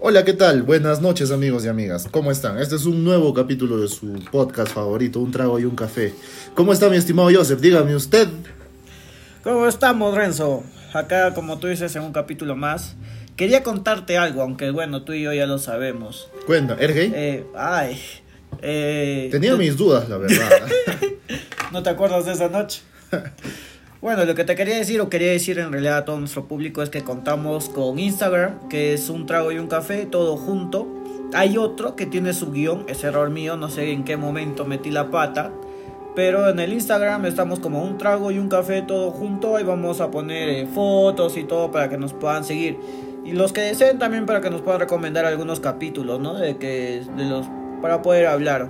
Hola, ¿qué tal? Buenas noches amigos y amigas. ¿Cómo están? Este es un nuevo capítulo de su podcast favorito, Un trago y un café. ¿Cómo está mi estimado Joseph? Dígame usted. ¿Cómo estamos, Renzo? Acá, como tú dices, en un capítulo más. Quería contarte algo, aunque bueno, tú y yo ya lo sabemos. Cuenta, ¿eres gay? Eh, ay. Eh, Tenía tú- mis dudas, la verdad. ¿No te acuerdas de esa noche? Bueno, lo que te quería decir o quería decir en realidad a todo nuestro público es que contamos con Instagram, que es un trago y un café, todo junto. Hay otro que tiene su guion, es error mío, no sé en qué momento metí la pata. Pero en el Instagram estamos como un trago y un café todo junto. Ahí vamos a poner eh, fotos y todo para que nos puedan seguir. Y los que deseen también para que nos puedan recomendar algunos capítulos, ¿no? De que de los para poder hablar.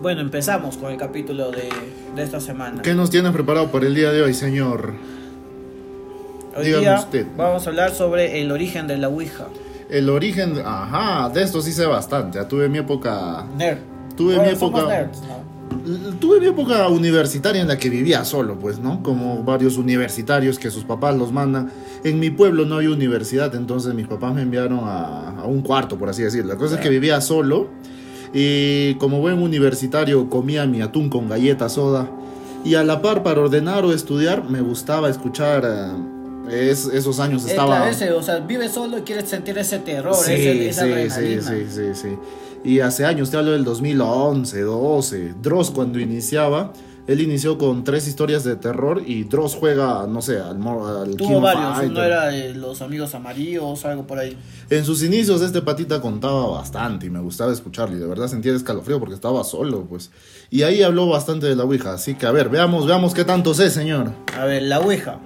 Bueno, empezamos con el capítulo de, de esta semana. ¿Qué nos tienen preparado para el día de hoy, señor? Hoy Dígame día usted. vamos a hablar sobre el origen de la Ouija. El origen, ajá, de esto sí sé bastante. Ya tuve mi época, Nerd. Tuve Ahora mi época- nerds, ¿no? tuve mi época universitaria en la que vivía solo, pues, ¿no? Como varios universitarios que sus papás los mandan. En mi pueblo no había universidad, entonces mis papás me enviaron a, a un cuarto, por así decirlo. La cosa es que vivía solo y como buen universitario comía mi atún con galleta soda y a la par para ordenar o estudiar me gustaba escuchar eh, es- esos años Eh, estaba claro, ese, o sea, vives solo y quieres sentir ese terror, Sí, ese, esa sí, sí, adrenalina. sí, sí, sí. Y hace años, te hablo del 2011, 12. Dross cuando iniciaba, él inició con tres historias de terror y Dross juega, no sé, al, al Tuvo varios, Fighter. uno era los amigos amarillos, algo por ahí. En sus inicios este patita contaba bastante y me gustaba escucharlo y de verdad sentía escalofrío porque estaba solo, pues. Y ahí habló bastante de la Ouija, así que a ver, veamos, veamos qué tanto sé, señor. A ver, la Ouija.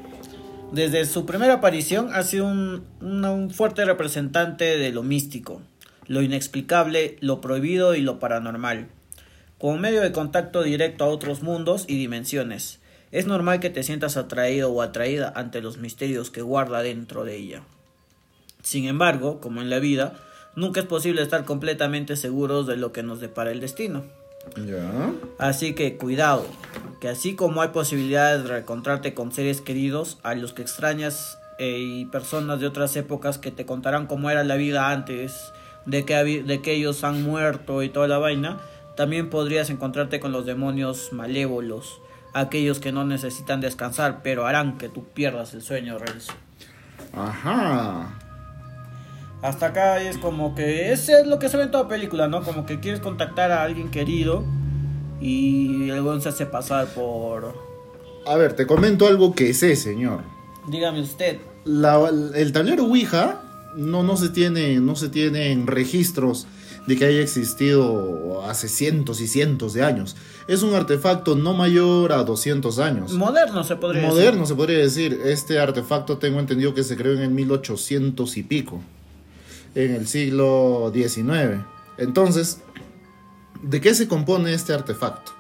Desde su primera aparición ha sido un fuerte representante de lo místico, lo inexplicable, lo prohibido y lo paranormal. Como medio de contacto directo a otros mundos y dimensiones, es normal que te sientas atraído o atraída ante los misterios que guarda dentro de ella. Sin embargo, como en la vida, nunca es posible estar completamente seguros de lo que nos depara el destino. Así que cuidado, que así como hay posibilidades de reencontrarte con seres queridos a los que extrañas eh, y personas de otras épocas que te contarán cómo era la vida antes de que, de que ellos han muerto y toda la vaina, también podrías encontrarte con los demonios malévolos, aquellos que no necesitan descansar, pero harán que tú pierdas el sueño, Renzo. Ajá. Hasta acá es como que ese es lo que se ve en toda película, ¿no? Como que quieres contactar a alguien querido y el weón se hace pasar por... A ver, te comento algo que sé, señor. Dígame usted. La- el tablero Ouija no, no se tiene no se tienen registros de que haya existido hace cientos y cientos de años. Es un artefacto no mayor a 200 años. Moderno se podría Moderno se podría decir. Este artefacto tengo entendido que se creó en el 1800 y pico, en el siglo XIX. Entonces, ¿de qué se compone este artefacto?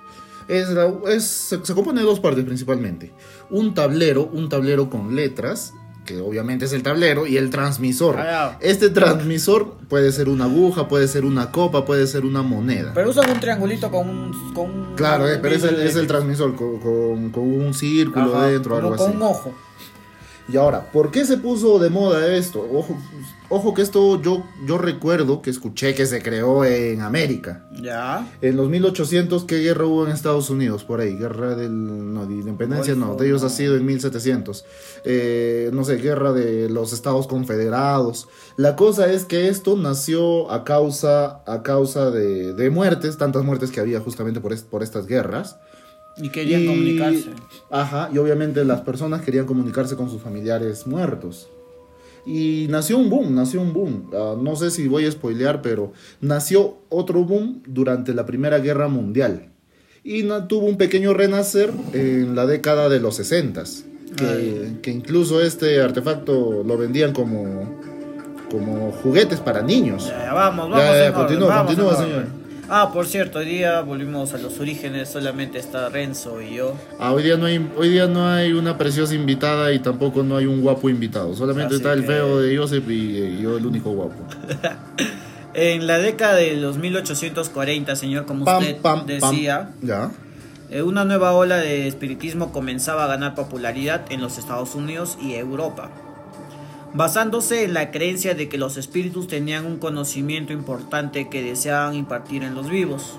Es, la- es- se, se compone de dos partes principalmente. Un tablero, un tablero con letras, que obviamente es el tablero, y el transmisor. Ah. Este transmisor puede ser una aguja, puede ser una copa, puede ser una moneda. Pero usan un triangulito con un... Con un- Claro, eh, pero es el, es el transmisor con, con- con un círculo Ajá, dentro, algo con así. un ojo. Y ahora, ¿por qué se puso de moda esto? Ojo, ojo que esto yo, yo recuerdo que escuché que se creó en América. Ya. En los 1800, ¿qué guerra hubo en Estados Unidos? Por ahí, guerra del, no, de independencia, no, de ellos ha sido en 1700. Eh, no sé, guerra de los Estados Confederados. La cosa es que esto nació a causa, a causa de, de muertes, tantas muertes que había justamente por, est- por estas guerras. Y querían Y- comunicarse. Ajá, y obviamente las personas querían comunicarse con sus familiares muertos. Y nació un boom, nació un boom. Ah, no sé si voy a spoilear, pero nació otro boom durante la Primera Guerra Mundial. Y tuvo un pequeño renacer en la década de los 60 que, que incluso este artefacto lo vendían como, como juguetes para niños. Ya, ya, vamos, vamos. Ya, ya, orden, continúa, vamos continúa, señor. Ah, por cierto, hoy día volvimos a los orígenes, solamente está Renzo y yo. Ah, hoy, día no hay, hoy día no hay una preciosa invitada y tampoco no hay un guapo invitado. Solamente Así está el feo de Joseph y, eh, yo el único guapo. En la década de los 1840, señor, como Pam, usted pam, pam. decía, Ya. eh, una nueva ola de espiritismo comenzaba a ganar popularidad en los Estados Unidos y Europa. Basándose en la creencia de que los espíritus tenían un conocimiento importante que deseaban impartir en los vivos.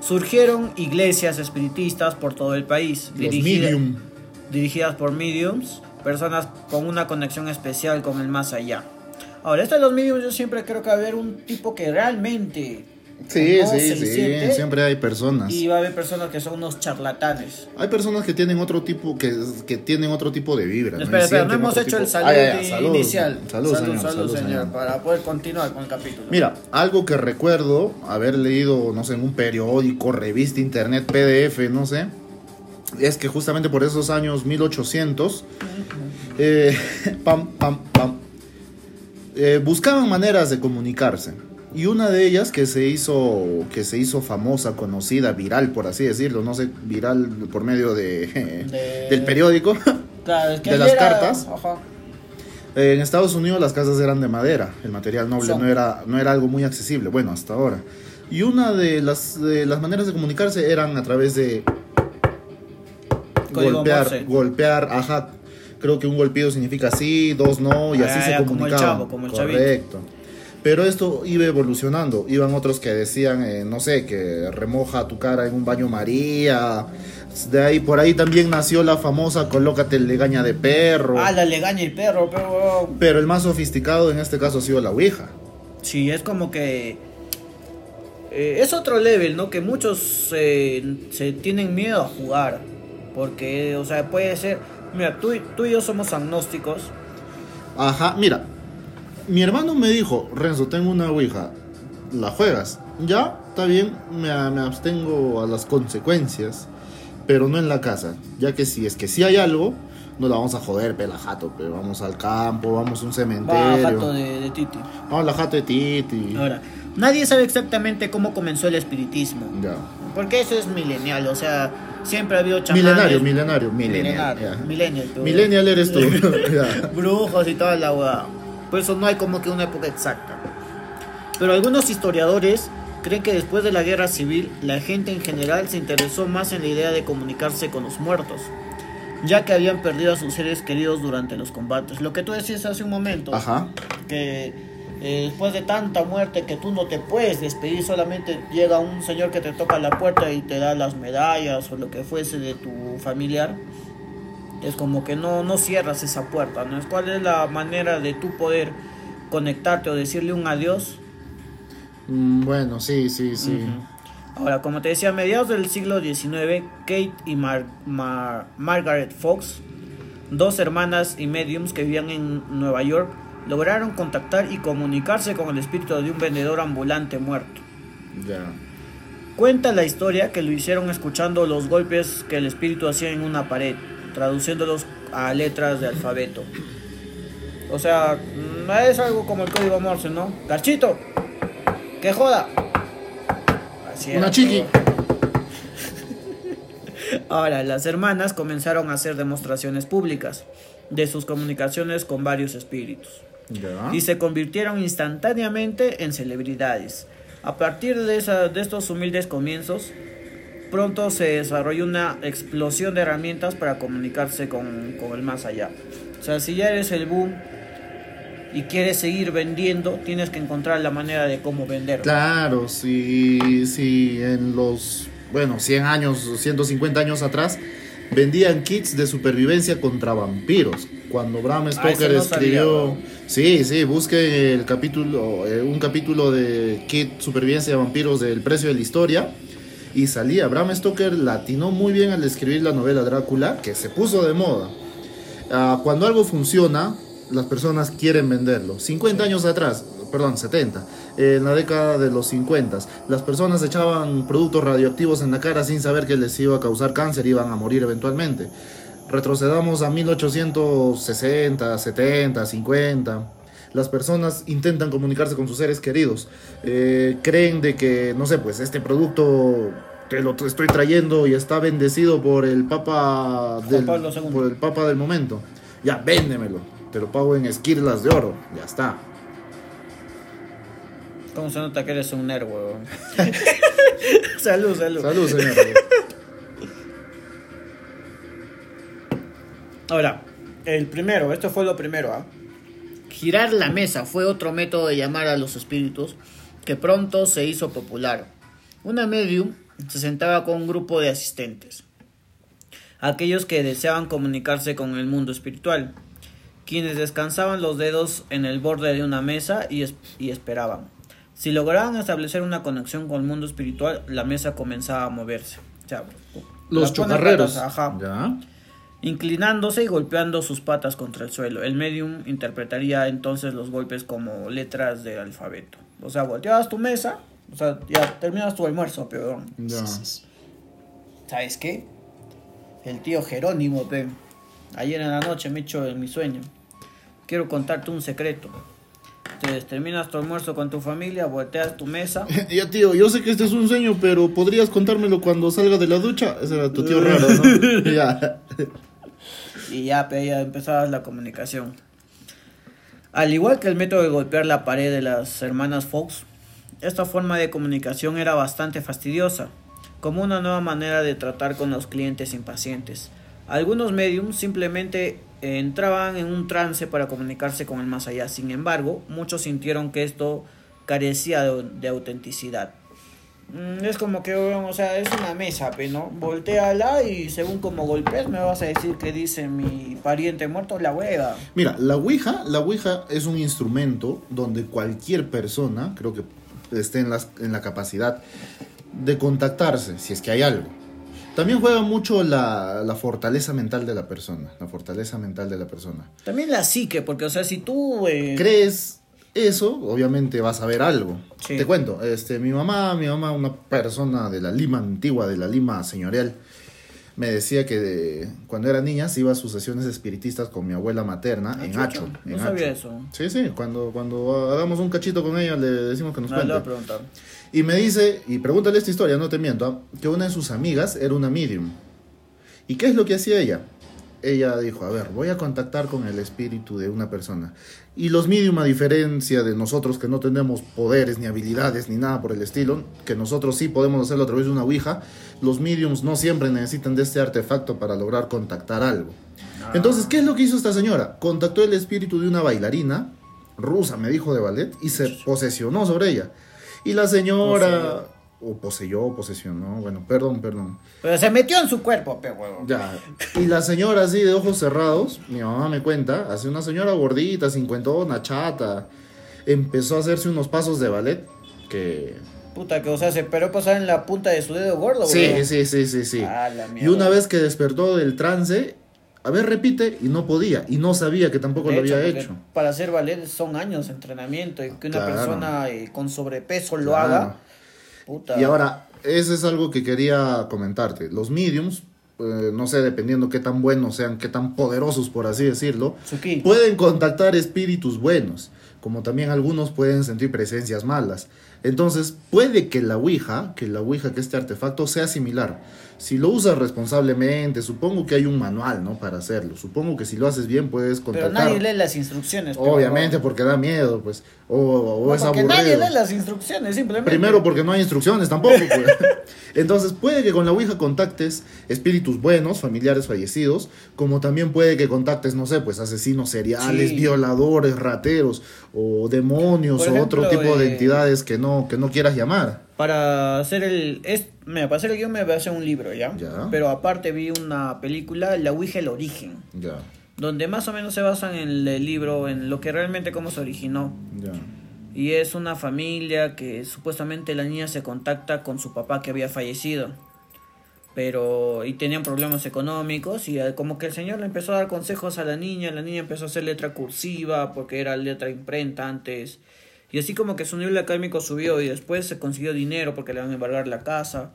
Surgieron iglesias espiritistas por todo el país, dirigida- dirigidas por mediums, personas con una conexión especial con el más allá. Ahora, esto de los mediums yo siempre creo que va a haber un tipo que realmente Sí, sí, sí. Siempre hay personas. y va a haber personas que son unos charlatanes. Hay personas que tienen otro tipo, que, que tienen otro tipo de vibra. ¿no? Espera, Y espera, no hemos hecho el saludo Ah, ya, ya, salud, inicial. Salud, señor, salud, salud, señor, señor. para poder continuar con el capítulo. Mira, algo que recuerdo haber leído, no sé, en un periódico, revista, internet, PDF, no sé, es que justamente por esos años 1800, eh, pam, pam, pam, eh, buscaban maneras de comunicarse. Y una de ellas que se hizo que se hizo famosa, conocida, viral, por así decirlo, no sé, viral por medio de, De- del periódico. Claro, es que de las era- cartas. ajá. Eh, En Estados Unidos las casas eran de madera, el material noble Son. no era, no era algo muy accesible, bueno, hasta ahora. Y una de las, de las maneras de comunicarse eran a través de Código golpear, Morse. golpear, ajá. Creo que un golpeado significa sí, dos no, y así Ah, se ya, como el chavo, como el chavito. Pero esto iba evolucionando. Iban otros que decían, eh, no sé, que remoja tu cara en un baño María. De ahí, por ahí también nació la famosa colócate el legaña de perro. Ah, la legaña el perro, pero Pero el más sofisticado en este caso ha sido la Ouija. Sí, es como que eh, es otro level, ¿no? Que muchos eh, se tienen miedo a jugar. Porque, o sea, puede ser... Mira, tú, tú y yo somos agnósticos. Ajá, mira. Mi hermano me dijo, Renzo, tengo una Ouija. ¿La juegas? Ya, está bien, me, me abstengo a las consecuencias. Pero no en la casa. Ya que si es que si hay algo, no la vamos a joder, pe, la jato, pe. Vamos al campo, vamos a un Va, cementerio. jato de, de Titi. Vamos a la jato de Titi. Ahora, nadie sabe exactamente cómo comenzó el espiritismo. Ya. Porque eso es milenial, o sea, siempre ha habido chamanes. Milenario, milenario, millennial, tú. Millennial eres tú. ya. brujos y toda la hueá. Por eso no hay como que una época exacta. Pero algunos historiadores creen que después de la guerra civil, la gente en general se interesó más en la idea de comunicarse con los muertos, ya que habían perdido a sus seres queridos durante los combates. Lo que tú decías hace un momento, Ajá. que eh, después de tanta muerte que tú no te puedes despedir, solamente llega un señor que te toca la puerta y te da las medallas o lo que fuese de tu familiar. Es como que no, no cierras esa puerta, ¿no? Es cuál es la manera de tú poder conectarte o decirle un adiós. Mm, Bueno, sí, sí, sí. Ahora, como te decía, a mediados del siglo XIX, Kate y Mar- Mar- Margaret Fox, dos hermanas y mediums que vivían en Nueva York, lograron contactar y comunicarse con el espíritu de un vendedor ambulante muerto. Ya. Cuenta la historia que lo hicieron escuchando los golpes que el espíritu hacía en una pared, traduciéndolos a letras de alfabeto. O sea, no es algo como el código Morse, ¿no? ¡Garchito! ¡Que joda! Así Una chiqui. Ahora, las hermanas comenzaron a hacer demostraciones públicas de sus comunicaciones con varios espíritus y se convirtieron instantáneamente en celebridades. A partir de, esa- de estos humildes comienzos, pronto se desarrolló una explosión de herramientas para comunicarse con, con el más allá. O sea, si ya eres el boom y quieres seguir vendiendo, tienes que encontrar la manera de cómo vender. Claro, sí, sí, en los, bueno, 100 años, 150 años atrás, vendían kits de supervivencia contra vampiros. Cuando Bram Stoker Ah, no escribió... sabía, sí, sí, busque el capítulo, eh, un capítulo de kit supervivencia de vampiros del precio de la historia. Y salía, Bram Stoker latinó muy bien al escribir la novela Drácula, que se puso de moda. Ah, cuando algo funciona, las personas quieren venderlo. 50 años atrás, perdón, 70, eh, en la década de los 50, las personas echaban productos radioactivos en la cara sin saber que les iba a causar cáncer, iban a morir eventualmente. Retrocedamos a 1860, 70, 50. Las personas intentan comunicarse con sus seres queridos. Eh, creen de que, no sé, pues este producto te lo estoy trayendo y está bendecido por el Papa del, por el Papa del momento. Ya, véndemelo. Te lo pago en esquirlas de oro. Ya está. ¿Cómo se nota que eres un nerd, weón? salud, salud. Salud, señor. Ahora, el primero, esto fue lo primero, ¿ah? Girar la mesa fue otro método de llamar a los espíritus que pronto se hizo popular. Una medium se sentaba con un grupo de asistentes, aquellos que deseaban comunicarse con el mundo espiritual, quienes descansaban los dedos en el borde de una mesa y, es- y esperaban. Si lograban establecer una conexión con el mundo espiritual, la mesa comenzaba a moverse. O sea, Los chocarreros. patas, ajá Ya. Inclinándose y golpeando sus patas contra el suelo. El medium interpretaría entonces los golpes como letras del alfabeto. O sea, volteabas tu mesa, o sea, ya terminas tu almuerzo, pero Ya. ¿sabes qué? El tío Jerónimo, pe. Ayer en la noche me echó en mi sueño. Quiero contarte un secreto. Entonces, terminas tu almuerzo con tu familia, volteas tu mesa. Ya, tío, yo sé que este es un sueño, pero ¿podrías contármelo cuando salga de la ducha? Ese era tu tío raro, ¿no? ya. Y ya, pe, ya empezabas la comunicación. Al igual que el método de golpear la pared de las hermanas Fox, esta forma de comunicación era bastante fastidiosa, como una nueva manera de tratar con los clientes impacientes. Algunos mediums simplemente eh, entraban en un trance para comunicarse con el más allá. Sin embargo, muchos sintieron que esto carecía de autenticidad. Mm, Es como que, o sea, es una mesa, ¿no? Volteala y según como golpees me vas a decir que dice mi pariente muerto la hueva. Mira, la Ouija, la Ouija es un instrumento donde cualquier persona, creo que esté en, las, en la capacidad de contactarse, si es que hay algo. También juega mucho la, la fortaleza mental de la persona, la fortaleza mental de la persona. También la psique, porque, o sea, si tú... eh, crees eso, obviamente vas a ver algo. Sí. Te cuento, este, mi mamá, mi mamá, una persona de la Lima antigua, de la Lima señorial, me decía que de- cuando era niña se iba a sus sesiones espiritistas con mi abuela materna Ah, en Hacho. no en sabía Hacho. eso. Sí, sí, cuando, cuando hagamos un cachito con ella le decimos que nos no, le voy a cuente. preguntar. Y me dice, y pregúntale esta historia, no te miento, ¿ah? que una de sus amigas era una medium. ¿Y qué es lo que hacía ella? Ella dijo, a ver, voy a contactar con el espíritu de una persona. Y los medium, a diferencia de nosotros que no tenemos poderes, ni habilidades, ni nada por el estilo, que nosotros sí podemos hacerlo a través de una ouija, los mediums no siempre necesitan de este artefacto para lograr contactar algo. Entonces, ¿qué es lo que hizo esta señora? Contactó el espíritu de una bailarina rusa, me dijo de ballet, y se posesionó sobre ella. Y la señora... O poseyó, posesionó, bueno, perdón, perdón. Pero se metió en su cuerpo, pe huevo. Ya. Y la señora así de ojos cerrados, mi mamá me cuenta, hace una señora gordita, cincuentona, chata, empezó a hacerse unos pasos de ballet que... Puta, que, o sea, se esperó pasar en la punta de su dedo gordo, Sí, huevón. sí, sí, sí, sí. Ah, la Y una vez que despertó del trance, a ver, repite, y no podía, y no sabía que tampoco De lo había porque hecho. Para hacer ballet son años de entrenamiento y que una Claro. persona eh, con sobrepeso lo Claro. haga. Puta. Y ahora, ese es algo que quería comentarte. Los mediums, eh, no sé, dependiendo qué tan buenos sean, qué tan poderosos, por así decirlo, Suki. pueden contactar espíritus buenos, como también algunos pueden sentir presencias malas. Entonces, puede que la Ouija, que la Ouija, que este artefacto sea similar. Si lo usas responsablemente, supongo que hay un manual, ¿no? Para hacerlo. Supongo que si lo haces bien puedes Pero contactar. nadie lee las instrucciones. Obviamente, porque da miedo, pues. O, o No, es porque aburrido. nadie lee las instrucciones, simplemente. Primero porque no hay instrucciones tampoco. pues. Entonces puede que con la Ouija contactes espíritus buenos, familiares fallecidos, como también puede que contactes, no sé, pues asesinos seriales, Sí. violadores, rateros, o demonios, o otro tipo de eh, entidades que no, que no quieras llamar. Para hacer el. Es, mira, para hacer el guion me voy a hacer un libro, ¿ya? Ya. Pero aparte vi una película, La Ouija, el origen. Ya, Donde más o menos se basan en el libro, en lo que realmente cómo se originó. ya. Y es una familia que supuestamente la niña se contacta con su papá que había fallecido. Pero, y tenían problemas económicos y eh, como que el señor le empezó a dar consejos a la niña, la niña empezó a hacer letra cursiva porque era letra imprenta antes. Y así como que su nivel académico subió y después se consiguió dinero porque le van a embargar la casa.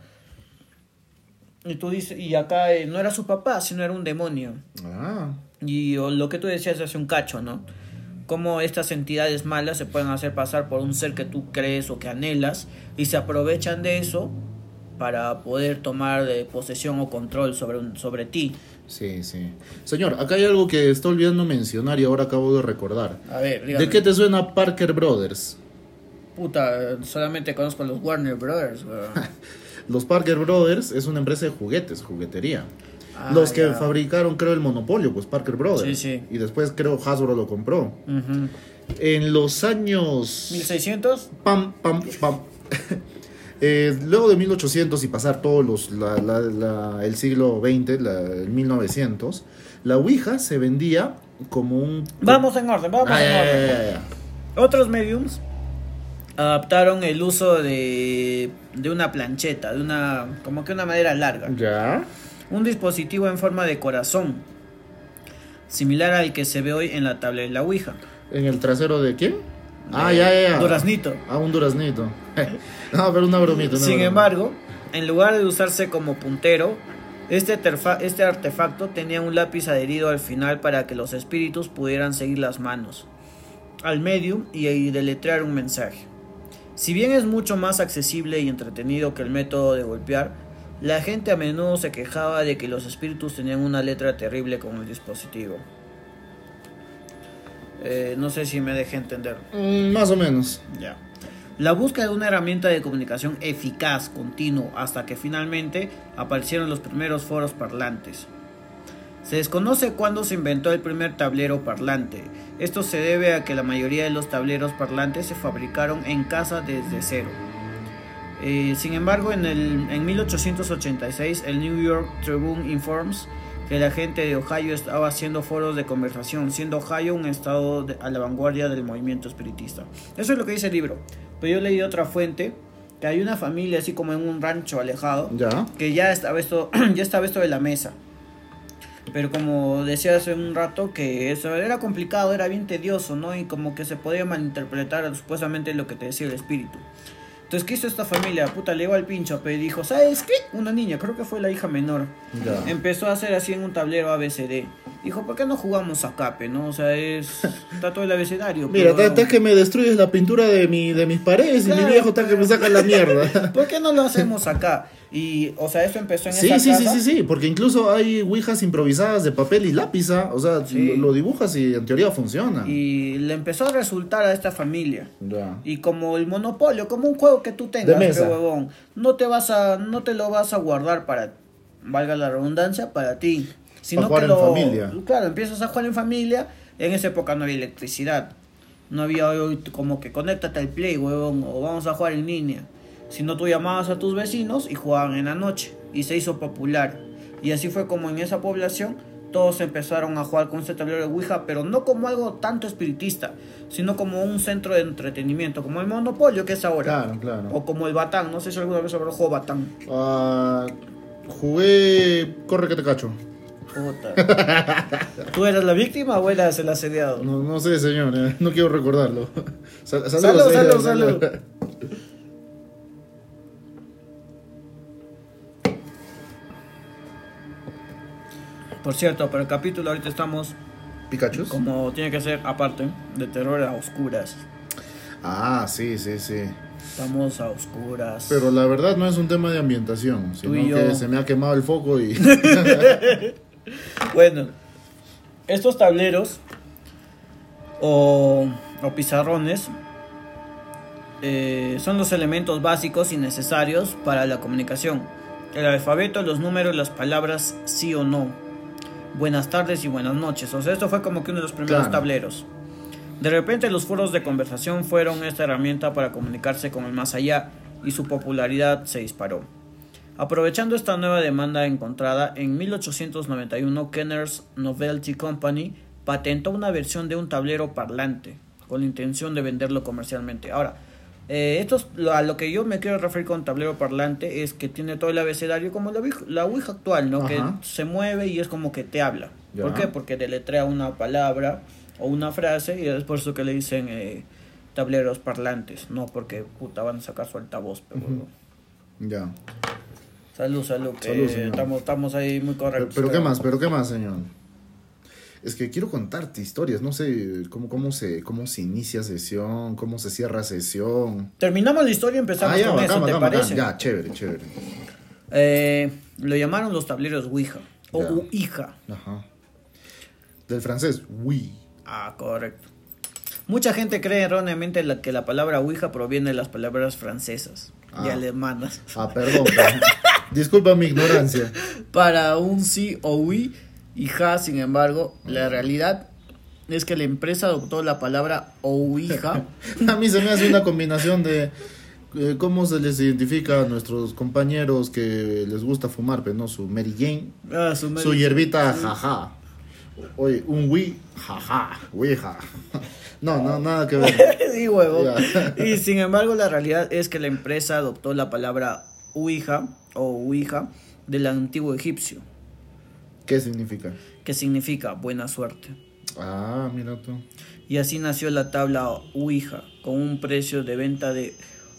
Y tú dices, y acá eh, no era su papá, sino era un demonio. Ah, Y o lo que tú decías hace un cacho, ¿no? Cómo estas entidades malas se pueden hacer pasar por un ser que tú crees o que anhelas y se aprovechan de eso para poder tomar de posesión o control sobre, un, sobre ti. sí, sí. Señor, acá hay algo que está olvidando mencionar y ahora acabo de recordar. A ver, dígame. ¿De qué te suena Parker Brothers? Puta, solamente conozco a los Warner Brothers. Los Parker Brothers es una empresa de juguetes, juguetería. Ah, los que ya. fabricaron, creo, el monopolio, pues Parker Brothers. Sí, sí. Y después creo Hasbro lo compró. En los años... 1600. Pam, pam, pam. Eh, luego de 1800 y pasar todos los, la- la- la- el siglo XX, la, el 1900, la Ouija se vendía como un... Vamos en orden, vamos Ah, en orden. ya, ya, ya. Otros mediums adaptaron el uso de, de una plancheta, de una como que una madera larga, Ya. un dispositivo en forma de corazón, similar al que se ve hoy en la tabla de la Ouija. ¿En el trasero de quién? Ah, ya, ya, ya. Duraznito. Ah, un duraznito. no, pero una bromita. una Sin broma. embargo, en lugar de usarse como puntero, este, este artefacto tenía un lápiz adherido al final para que los espíritus pudieran seguir las manos al medium y, y deletrear un mensaje. Si bien es mucho más accesible y entretenido que el método de golpear, la gente a menudo se quejaba de que los espíritus tenían una letra terrible con el dispositivo. Eh, no sé si me dejé entender. Mm, más o menos. Ya. La búsqueda de una herramienta de comunicación eficaz, continuo, hasta que finalmente aparecieron los primeros foros parlantes. Se desconoce cuándo se inventó el primer tablero parlante. Esto se debe a que la mayoría de los tableros parlantes se fabricaron en casa desde cero. Eh, sin embargo, en, el, en 1886 el New York Tribune informs que la gente de Ohio estaba haciendo foros de conversación, siendo Ohio un estado de- a la vanguardia del movimiento espiritista. Eso es lo que dice el libro. Pero yo leí otra fuente, que hay una familia así como en un rancho alejado, Ya. que ya estaba esto, ya estaba esto de la mesa. Pero como decía hace un rato que eso era complicado, era bien tedioso, ¿no? Y como que se podía malinterpretar supuestamente lo que te decía el espíritu. Entonces, ¿qué hizo esta familia? Puta, le iba al pincho, pero dijo, ¿sabes qué? Una niña, creo que fue la hija menor. Ya. Empezó a hacer así en un tablero ABCD. Dijo, ¿por qué no jugamos a cape, no? O sea, es... Está todo el abecedario. Mira, pero- está que me destruyes la pintura de, mi, de mis paredes y Claro, mi viejo está que me saca la mierda. ¿Por qué no lo hacemos acá? Y, o sea, eso empezó en Sí, esa sí, sí, casa. sí, sí, porque incluso hay ouijas improvisadas de papel y lápiz, ¿ah? o sea, Sí. lo, dibujas y en teoría funciona. Y le empezó a resultar a esta familia. Ya. Y como el monopolio, como un juego que tú tengas, De mesa. huevón, no te vas a, no te lo vas a guardar para, valga la redundancia, para ti. Sino jugar que en lo, familia. claro, empiezas a jugar en familia. En esa época no había electricidad. No había hoy como que conéctate al play, huevón, o vamos a jugar en línea. Sino tú llamabas a tus vecinos y jugaban en la noche. Y se hizo popular. Y así fue como en esa población todos empezaron a jugar con este tablero de Ouija, pero no como algo tanto espiritista, sino como un centro de entretenimiento, como el Monopolio que es ahora. Claro, claro. O como el Batán, no sé si alguna vez habrá jugado Batán. Ah, jugué Corre que te cacho. Puta. ¿Tú eras la víctima o eras el asediado? No, no sé, señor, eh, no quiero recordarlo. Sal- Salud, saludos, salud, señor, salud. Por cierto, para el capítulo ahorita estamos Pikachu. como tiene que ser aparte de terror a oscuras. Ah, sí, sí, sí. Estamos a oscuras. Pero la verdad no es un tema de ambientación, sino que se me ha quemado el foco y... Bueno, estos tableros o, o pizarrones eh, son los elementos básicos y necesarios para la comunicación. El alfabeto, los números, las palabras sí o no. Buenas tardes y buenas noches. O sea, esto fue como que uno de los primeros Claro. tableros. De repente los foros de conversación fueron esta herramienta para comunicarse con el más allá y su popularidad se disparó. Aprovechando esta nueva demanda encontrada, en 1891 Kenner's Novelty Company patentó una versión de un tablero parlante con la intención de venderlo comercialmente. Ahora, eh, esto es lo- a lo que yo me quiero referir con tablero parlante es que tiene todo el abecedario como la, la Ouija actual, ¿no? Que se mueve y es como que te habla. Ya. ¿Por qué? Porque deletrea una palabra o una frase y es por eso que le dicen eh, tableros parlantes, no porque puta van a sacar su altavoz. Pero, Ujú. Ya. Salud, salud, estamos, estamos ahí muy Pero, correctos. pero qué más, pero qué más, señor. Es que quiero contarte historias, no sé cómo, cómo, se, cómo se inicia sesión, cómo se cierra sesión. Terminamos la historia y empezamos Ah, ya, con bacán, eso, ¿te bacán, bacán. parece? Ya, chévere, chévere. Eh, lo llamaron los tableros Ouija o Ya. Ouija. Ajá. Del francés, oui. Ah, correcto. Mucha gente cree erróneamente la- que la palabra Ouija proviene de las palabras francesas y Ah. alemanas. Ah, perdón. perdón. Disculpa mi ignorancia. para un sí o oui y ja, sin embargo, la realidad es que la empresa adoptó la palabra ouija. A mí se me hace una combinación de eh, cómo se les identifica a nuestros compañeros que les gusta fumar, pero no su Mary Jane, Ah, su su hierbita jaja. Oye, un Wii, jaja, Ouija. No, no, nada que ver. sí, huevo. Y sin embargo, la realidad es que la empresa adoptó la palabra ouija o ouija del antiguo egipcio, ¿Qué significa? que significa buena suerte. Ah, mira tú. Y así nació la tabla ouija con un precio de venta de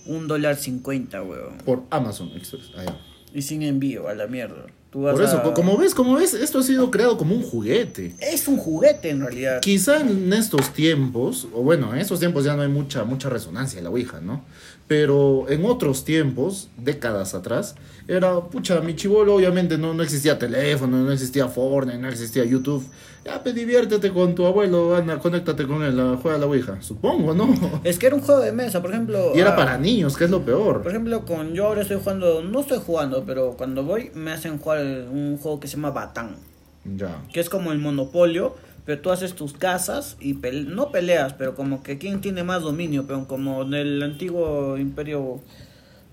un dólar cincuenta, huevón. Por Amazon Express. Ya. Y sin envío, a la mierda. Tú vas Por eso, a- como ves, como ves, esto ha sido creado como un juguete. Es un juguete en realidad. Quizá en estos tiempos, o bueno, en estos tiempos ya no hay mucha, mucha resonancia en la Ouija, ¿no? Pero en otros tiempos, décadas atrás, era, pucha, mi chivolo obviamente no, no existía teléfono, no existía Fortnite, no existía YouTube. Ya, pues diviértete con tu abuelo, anda, conéctate con él, juega a la Ouija. Supongo, ¿no? Es que era un juego de mesa, por ejemplo. Y era ah, para niños, que es lo Por peor. ejemplo, con yo ahora estoy jugando, no estoy jugando, pero cuando voy me hacen jugar un juego que se llama Batán, Ya. que es como el Monopolio, pero tú haces tus casas y pele- no peleas, pero como que quién tiene más dominio, pero como en el antiguo imperio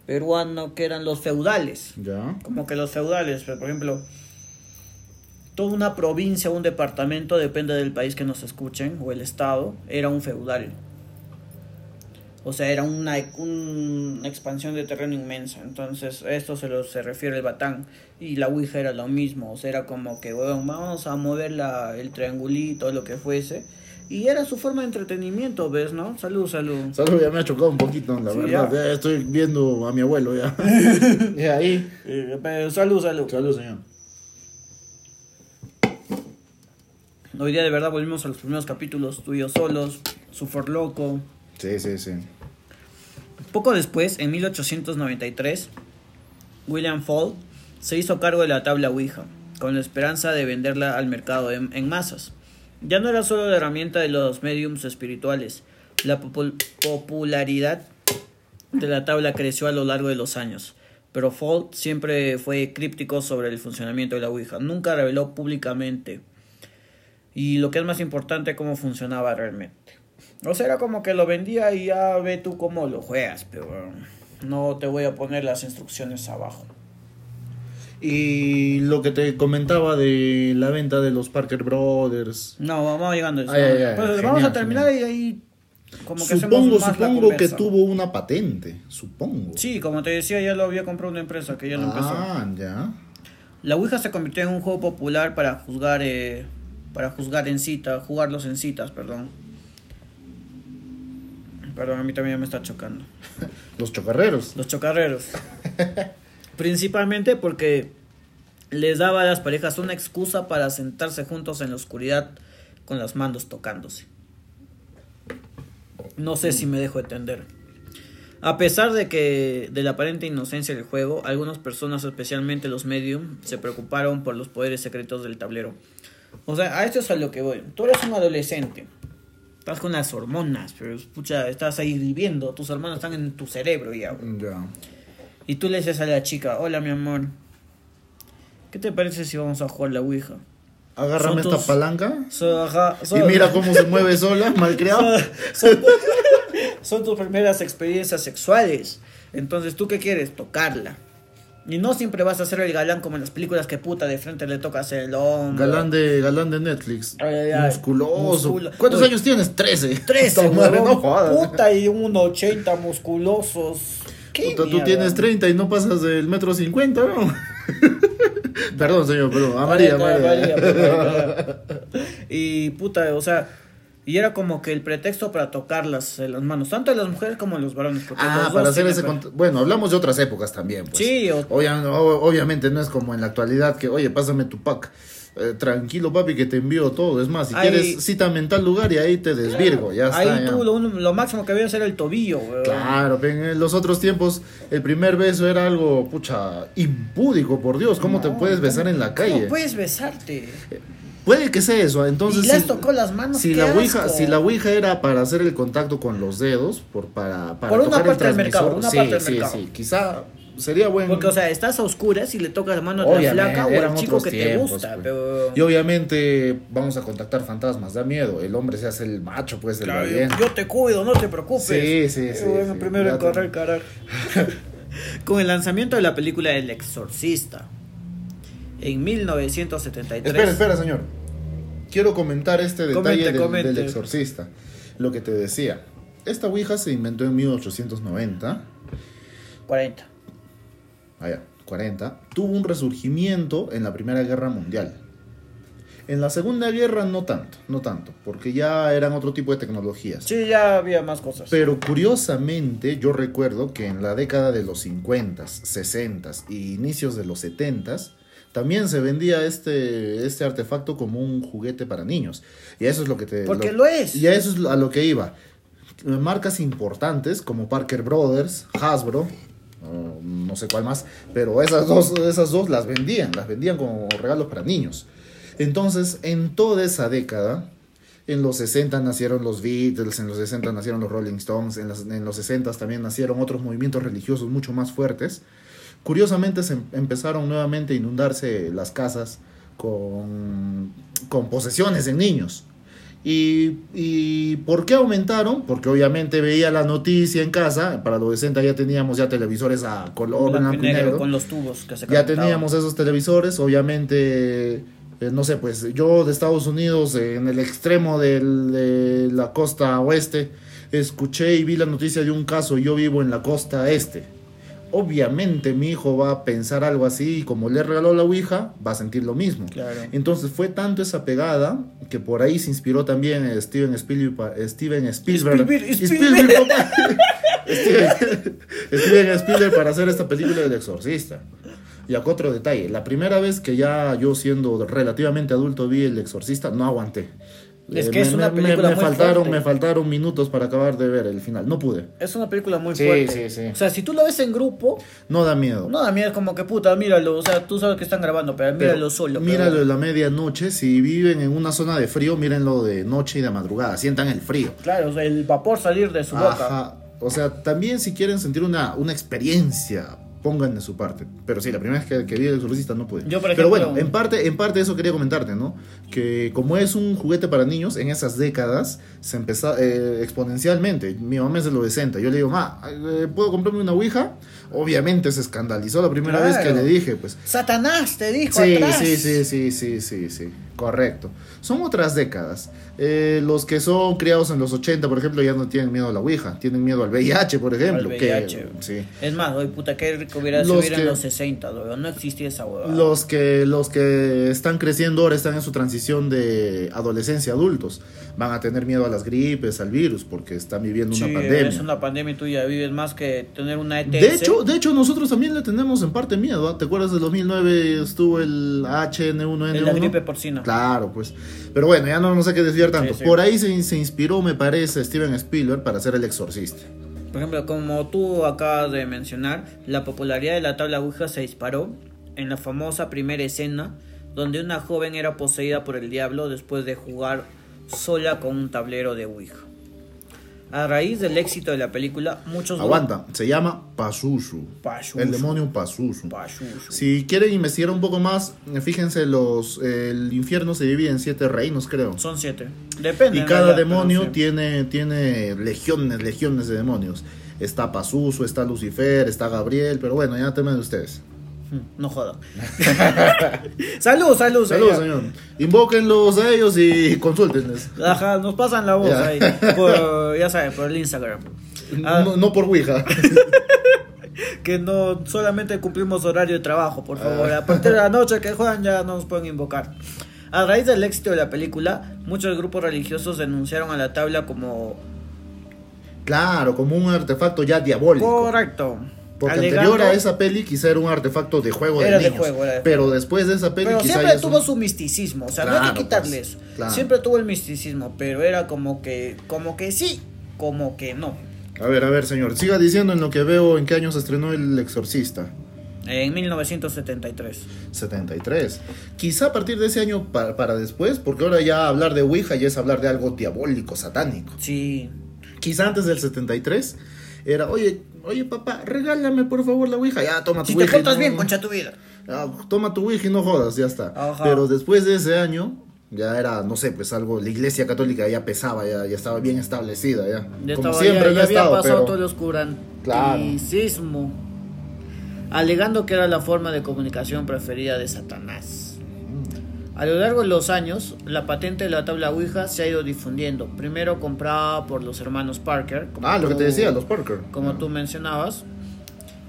peruano que eran los feudales, Ya. como que los feudales, pero por ejemplo, toda una provincia o un departamento, depende del país que nos escuchen, o el estado, era un feudal. O sea, era una, una expansión de terreno inmensa. Entonces, esto se, lo, se refiere el batán. Y la Ouija era lo mismo. O sea, era como que, weón, vamos a mover la, el triangulito, lo que fuese. Y era su forma de entretenimiento, ¿ves, no? Salud, salud. Salud, ya me ha chocado un poquito, la Sí, verdad. ya. Ya estoy viendo a mi abuelo ya. y ahí. Eh, pero salud, salud. Salud, señor. Hoy día de verdad volvimos a los primeros capítulos, tú y yo solos, Super Loco. Sí, sí, sí. Poco después, en 1893, William Fall se hizo cargo de la tabla Ouija, con la esperanza de venderla al mercado en, en masas. Ya no era solo la herramienta de los mediums espirituales, la popul- popularidad de la tabla creció a lo largo de los años, pero Fall siempre fue críptico sobre el funcionamiento de la Ouija, nunca reveló públicamente y lo que es más importante, cómo funcionaba realmente. O sea, era como que lo vendía y ya ve tú cómo lo juegas, pero no te voy a poner las instrucciones abajo. Y lo que te comentaba de la venta de los Parker Brothers. No, vamos llegando a eso. Ay, ay, ay, Pues genial, vamos a terminar genial. y ahí como que supongo supongo que tuvo una patente. Supongo. Sí, como te decía, ya lo había comprado una empresa que ya lo empezó. ah, ya. La Ouija se convirtió en un juego popular para juzgar eh, para juzgar en cita, jugarlos en citas, perdón. Perdón, a mí también me está chocando. Los chocarreros. Los chocarreros. Principalmente porque les daba a las parejas una excusa para sentarse juntos en la oscuridad con las manos tocándose. No sé si me dejo entender. A pesar de que de la aparente inocencia del juego, algunas personas, especialmente los medium, se preocuparon por los poderes secretos del tablero. O sea, a esto es a lo que voy. Tú eres un adolescente. Estás con las hormonas, pero pucha, estás ahí viviendo. Tus hormonas están en tu cerebro ya. Ya. Y tú le dices a la chica, hola mi amor, ¿qué te parece si vamos a jugar la Ouija? Agárrame esta tus- palanca. So- ajá, Y son- mira cómo se mueve sola, malcriado. son, son tus primeras experiencias sexuales. Entonces, ¿tú qué quieres? Tocarla. Y no siempre vas a ser el galán como en las películas que puta de frente le tocas el. Galán de, galán de Netflix. Ay, ay, ay. Musculoso. Musculo- ¿Cuántos Uy. años tienes? 13. 13, Puta madre, no jodas. Puta y un 80 musculosos. ¿Qué Puta, tú tienes 30 y no pasas del metro 50, ¿no? perdón, señor, perdón. A María, María, María. María, Y puta, o sea, y era como que el pretexto para tocarlas en las manos, tanto de las mujeres como de los varones. porque Ah, los para hacer ese... Bueno, hablamos de otras épocas también, pues. Sí, o- Obvia- o- obviamente no es como en la actualidad que, oye, pásame tu pack. Eh, tranquilo, papi, que te envío todo. Es más, si Ahí- quieres, cítame en tal lugar y ahí te desvirgo. Ya está. Ahí ya. tú lo, lo máximo que veías era el tobillo, weón. Claro, en los otros tiempos el primer beso era algo, pucha, impúdico, por Dios. ¿Cómo te puedes besar en la ¿cómo calle? puedes besarte? Puede que sea eso, entonces... y les si- tocó las manos. Si la, ouija, asco. si la Ouija era para hacer el contacto con los dedos, por, para, para Por una tocar el parte del mercado, transmisor, una sí, parte del sí, mercado. sí, quizá sería bueno. Porque, o sea, estás a oscuras y le tocas la mano a la flaca o al chico que te gusta, pues. pero... Y obviamente vamos a contactar fantasmas, da miedo. El hombre se hace el macho, pues, del Claro, yo te cuido, no te preocupes. Sí, sí, sí, vengo sí. primero en te- correr, carajo. Con el lanzamiento de la película El Exorcista en 1973. Espera, espera, señor. Quiero comentar este detalle Comente, del, comente. del exorcista. Lo que te decía. Esta Ouija se inventó en 1890. 40. allá, 40, tuvo un resurgimiento en la Primera Guerra Mundial. En la Segunda Guerra no tanto, no tanto, porque ya eran otro tipo de tecnologías. Sí, ya había más cosas. Pero curiosamente yo recuerdo que en la década de los 50, 60 y inicios de los 70 también se vendía este, este artefacto como un juguete para niños. Y eso es lo que te... Porque lo es. Y a eso es a lo que iba. Marcas importantes como Parker Brothers, Hasbro, no sé cuál más, pero esas dos, esas dos las vendían, las vendían como regalos para niños. Entonces, en toda esa década, en los 60 nacieron los Beatles, en los 60 nacieron los Rolling Stones, en, las- en los 60 también nacieron otros movimientos religiosos mucho más fuertes. Curiosamente se em- empezaron nuevamente a inundarse las casas con, con posesiones en niños. Y, ¿Y por qué aumentaron? Porque obviamente veía la noticia en casa, para los 60 ya teníamos ya televisores a color, Blanco y blanco y negro, negro. con los tubos que se Ya teníamos esos televisores, obviamente, eh, no sé, pues yo de Estados Unidos, eh, en el extremo del- de la costa oeste, escuché y vi la noticia de un caso, yo vivo en la costa este. Obviamente mi hijo va a pensar algo así y como le regaló la Ouija, va a sentir lo mismo. Claro. Entonces fue tanto esa pegada que por ahí se inspiró también eh, Steven Spielberg, Steven Spielberg, Spielberg. Steven, Steven Spielberg para hacer esta película del exorcista. Y acá otro detalle, la primera vez que ya yo siendo relativamente adulto vi el exorcista, no aguanté. Es Eh, que es me- una me- película me, muy faltaron, fuerte. me faltaron minutos para acabar de ver el final, no pude. Es una película muy Sí, fuerte. sí, sí. O sea, si tú lo ves en grupo, No da miedo. no da miedo, es como que puta, míralo. O sea, tú sabes que están grabando, pero Pero míralo solo. pero- Míralo en la medianoche, si viven en una zona de frío, mírenlo de noche y de madrugada, sientan el frío. Claro, o sea, el vapor salir de su boca. O sea, también si quieren sentir una, una experiencia, pongan de su parte. Pero sí, la primera vez que, que vi el exorcista no pude. Yo, por Pero bueno, en parte, en parte eso quería comentarte, ¿no? Que como es un juguete para niños, en esas décadas se empezó eh, exponencialmente. Mi mamá es de los 60. Yo le digo, ma, eh, ¿puedo comprarme una Ouija? Obviamente se escandalizó la primera vez que le dije, pues. Satanás te dijo Sí, atrás. sí, sí, sí, sí, sí, sí, correcto. Son otras décadas. Eh, los que son criados en los 80, por ejemplo, ya no tienen miedo a la Ouija, tienen miedo al VIH, por ejemplo. Al que- VIH. sí. Es más, hoy puta, que rico hubiera Los en los 60, weón. No existía esa huevada. Los que, los que están creciendo ahora están en su transición de adolescencia a adultos. Van a tener miedo a las gripes, al virus, porque están viviendo Sí, una pandemia. es una pandemia y tú ya vives más que tener una ETS. De hecho, de hecho, nosotros también le tenemos en parte miedo. ¿ah? ¿Te acuerdas del 2009 estuvo el HN1N1? en la gripe porcina. Claro, pues. Pero bueno, ya no nos hay que desviar tanto. Sí, sí. Por ahí se, se inspiró, me parece, Steven Spielberg para hacer El Exorcista. Por ejemplo, como tú acabas de mencionar, la popularidad de la tabla Ouija se disparó en la famosa primera escena donde una joven era poseída por el diablo después de jugar sola con un tablero de Ouija. A raíz del éxito de la película, muchos Aguanta, se llama Pazuzu. Pazuzu. El demonio Pazuzu. Pazuzu. Si quieren investigar un poco más, eh, fíjense, los el infierno se divide en siete reinos, creo. Son siete. Depende. Y cada realidad, demonio sí. tiene, tiene legiones, legiones de demonios. Está Pazuzu, está Lucifer, está Gabriel, pero bueno, ya temen de ustedes. No jodan. salud, salud, Saludos, señor. señor. Invóquenlos a ellos y consúltenles. Ajá, nos pasan la voz Ya. ahí. Por, ya saben, por el Instagram. Ah. No, no por Ouija. Que no solamente cumplimos horario de trabajo, por favor. A partir de la noche que juegan ya no nos pueden invocar. A raíz del éxito de la película, muchos grupos religiosos denunciaron a la tabla como Claro, como un artefacto ya diabólico. correcto. Porque alegando- anterior a esa peli quizá era un artefacto de juego de Era de niños. juego, era de pero después de esa peli Pero quizá siempre tuvo un- su misticismo, o sea, no hay Claro, que quitarle pues, eso. claro. Siempre tuvo el misticismo, pero era como que, como que sí, como que no. A ver, a ver, señor, siga diciendo en lo que veo en qué año se estrenó El Exorcista. En 1973. 73. Quizá a partir de ese año pa- para después, porque ahora ya hablar de Ouija ya es hablar de algo diabólico, satánico. Sí. Quizá antes del 73 era, oye, oye papá, regálame por favor la Ouija. Ya, toma tu Si te Ouija. portas no- bien, concha tu vida. Toma tu Ouija y no jodas, ya está. Ajá. Pero después de ese año, ya era, no sé, pues algo, la iglesia católica ya pesaba, ya, ya estaba bien establecida, ya. Ya Como estaba, siempre ya, ya ha había estado, pasado pero- todo el oscuranticismo. Alegando que era la forma de comunicación preferida de Satanás. A lo largo de los años, la patente de la tabla Ouija se ha ido difundiendo. Primero comprada por los hermanos Parker. como Ah, lo que tú- te decía, los Parker. Como tú mencionabas.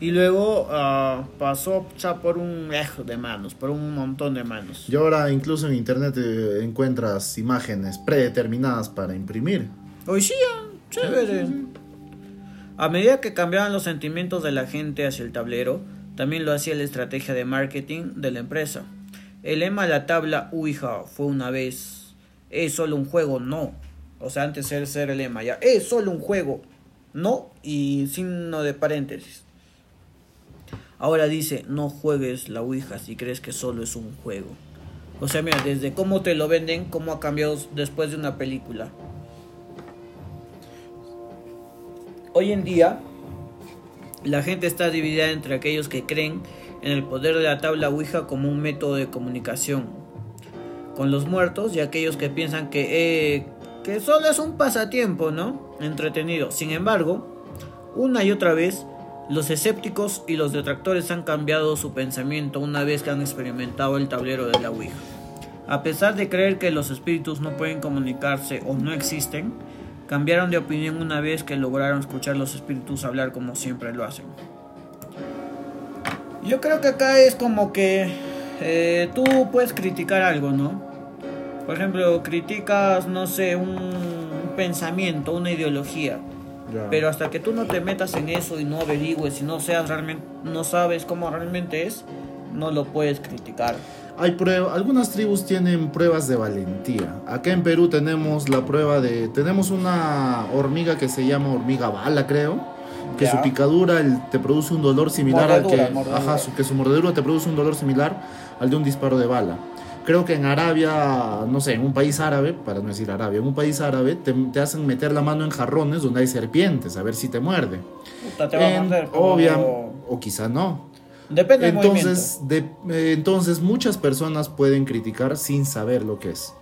Y luego ah, pasó ya por un ejo de manos, por un montón de manos. Y ahora incluso en internet eh, encuentras imágenes predeterminadas para imprimir. Hoy sí, chévere. A medida que cambiaban los sentimientos de la gente hacia el tablero, también lo hacía la estrategia de marketing de la empresa. El lema de la tabla Ouija fue una vez, es solo un juego, no. O sea, antes de ser el lema ya, es solo un juego, no, y signo de paréntesis. Ahora dice, no juegues la Ouija si crees que solo es un juego. O sea, mira, desde cómo te lo venden, cómo ha cambiado después de una película. Hoy en día, la gente está dividida entre aquellos que creen en el poder de la tabla Ouija como un método de comunicación con los muertos y aquellos que piensan que, eh, que solo es un pasatiempo, ¿no? Entretenido. Sin embargo, una y otra vez, los escépticos y los detractores han cambiado su pensamiento una vez que han experimentado el tablero de la Ouija. A pesar de creer que los espíritus no pueden comunicarse o no existen, cambiaron de opinión una vez que lograron escuchar los espíritus hablar como siempre lo hacen. Yo creo que acá es como que eh, tú puedes criticar algo, ¿no? Por ejemplo, criticas, no sé, un, un pensamiento, una ideología. Ya. Pero hasta que tú no te metas en eso y no averigües y no seas realmente, no sabes cómo realmente es, no lo puedes criticar. Hay prueba, algunas tribus tienen pruebas de valentía. Acá en Perú tenemos la prueba de, tenemos una hormiga que se llama hormiga bala, creo, que Ya. su picadura el- te produce un dolor similar al Mordedura, que, mordedura. ajá, su- que su mordedura te produce un dolor similar al de un disparo de bala. Creo que en Arabia, no sé, en un país árabe, para no decir Arabia, en un país árabe te, te hacen meter la mano en jarrones donde hay serpientes, a ver si te muerde. Puta, te va a morder, obvia, o quizá no. Depende del Entonces, de- eh, entonces muchas personas pueden criticar sin saber lo que es.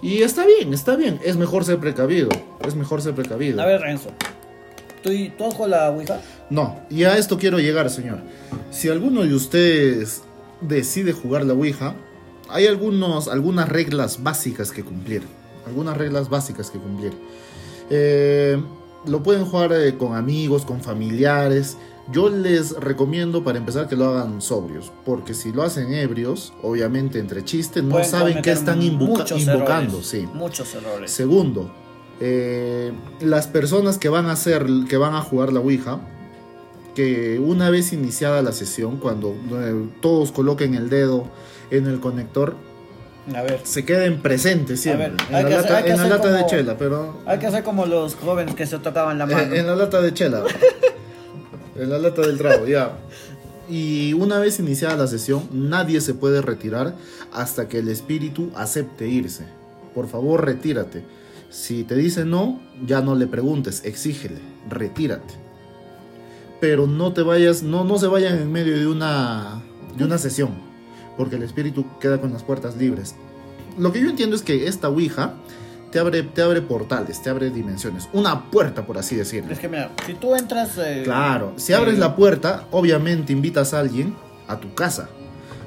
Y está bien, está bien. Es mejor ser precavido. Es mejor ser precavido. A ver, Renzo. ¿Tú, y- ¿Tú jugado la Ouija? No, y a esto quiero llegar, señor. Si alguno de ustedes decide jugar la Ouija, hay algunos, algunas reglas básicas que cumplir. Algunas reglas básicas que cumplir. Eh, lo pueden jugar eh, con amigos, con familiares. Yo les recomiendo para empezar que lo hagan sobrios, porque si lo hacen ebrios, obviamente entre chistes, no Pueden saben qué están invoca- invocando. errores, Sí. Muchos errores. Segundo, eh, las personas que van a hacer, que van a jugar la Ouija, que una vez iniciada la sesión, cuando eh, todos coloquen el dedo en el conector, A ver. se queden presentes siempre. A ver, en hay la que lata, en la de chela, pero Hay que hacer como los jóvenes que se tocaban la mano. eh, en la lata de chela. en la lata del trago, ya. Y una vez iniciada la sesión, nadie se puede retirar hasta que el espíritu acepte irse. Por favor, retírate. Si te dice no, ya no le preguntes, exígele, retírate. Pero no te vayas, no, no se vayan en medio de una, de una sesión, porque el espíritu queda con las puertas libres. Lo que yo entiendo es que esta Ouija te abre, te abre portales, te abre dimensiones, una puerta, por así decirlo. Es que mira, si tú entras... eh, Claro, si abres eh, la puerta, obviamente invitas a alguien a tu casa.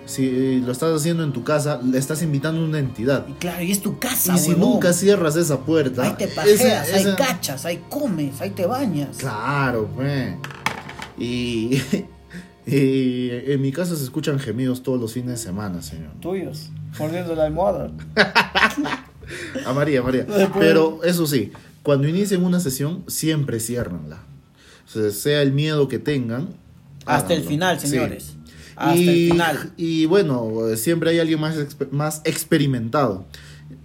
Si lo estás haciendo en tu casa, le estás invitando a una entidad. Y claro, y es tu casa, Y si huevón. nunca cierras esa puerta, Ahí te paseas, ese- ahí ese- cachas, ahí comes, ahí te bañas. Claro, pues. Y, y en mi casa se escuchan gemidos todos los fines de semana, señor. Tuyos, mordiendo la almohada. A María, María. Pero eso sí, cuando inicien una sesión, siempre ciérranla. O sea, sea el miedo que tengan. Hasta el final, Sí. Hasta y, el final. Y bueno, siempre hay alguien más, exper- más experimentado.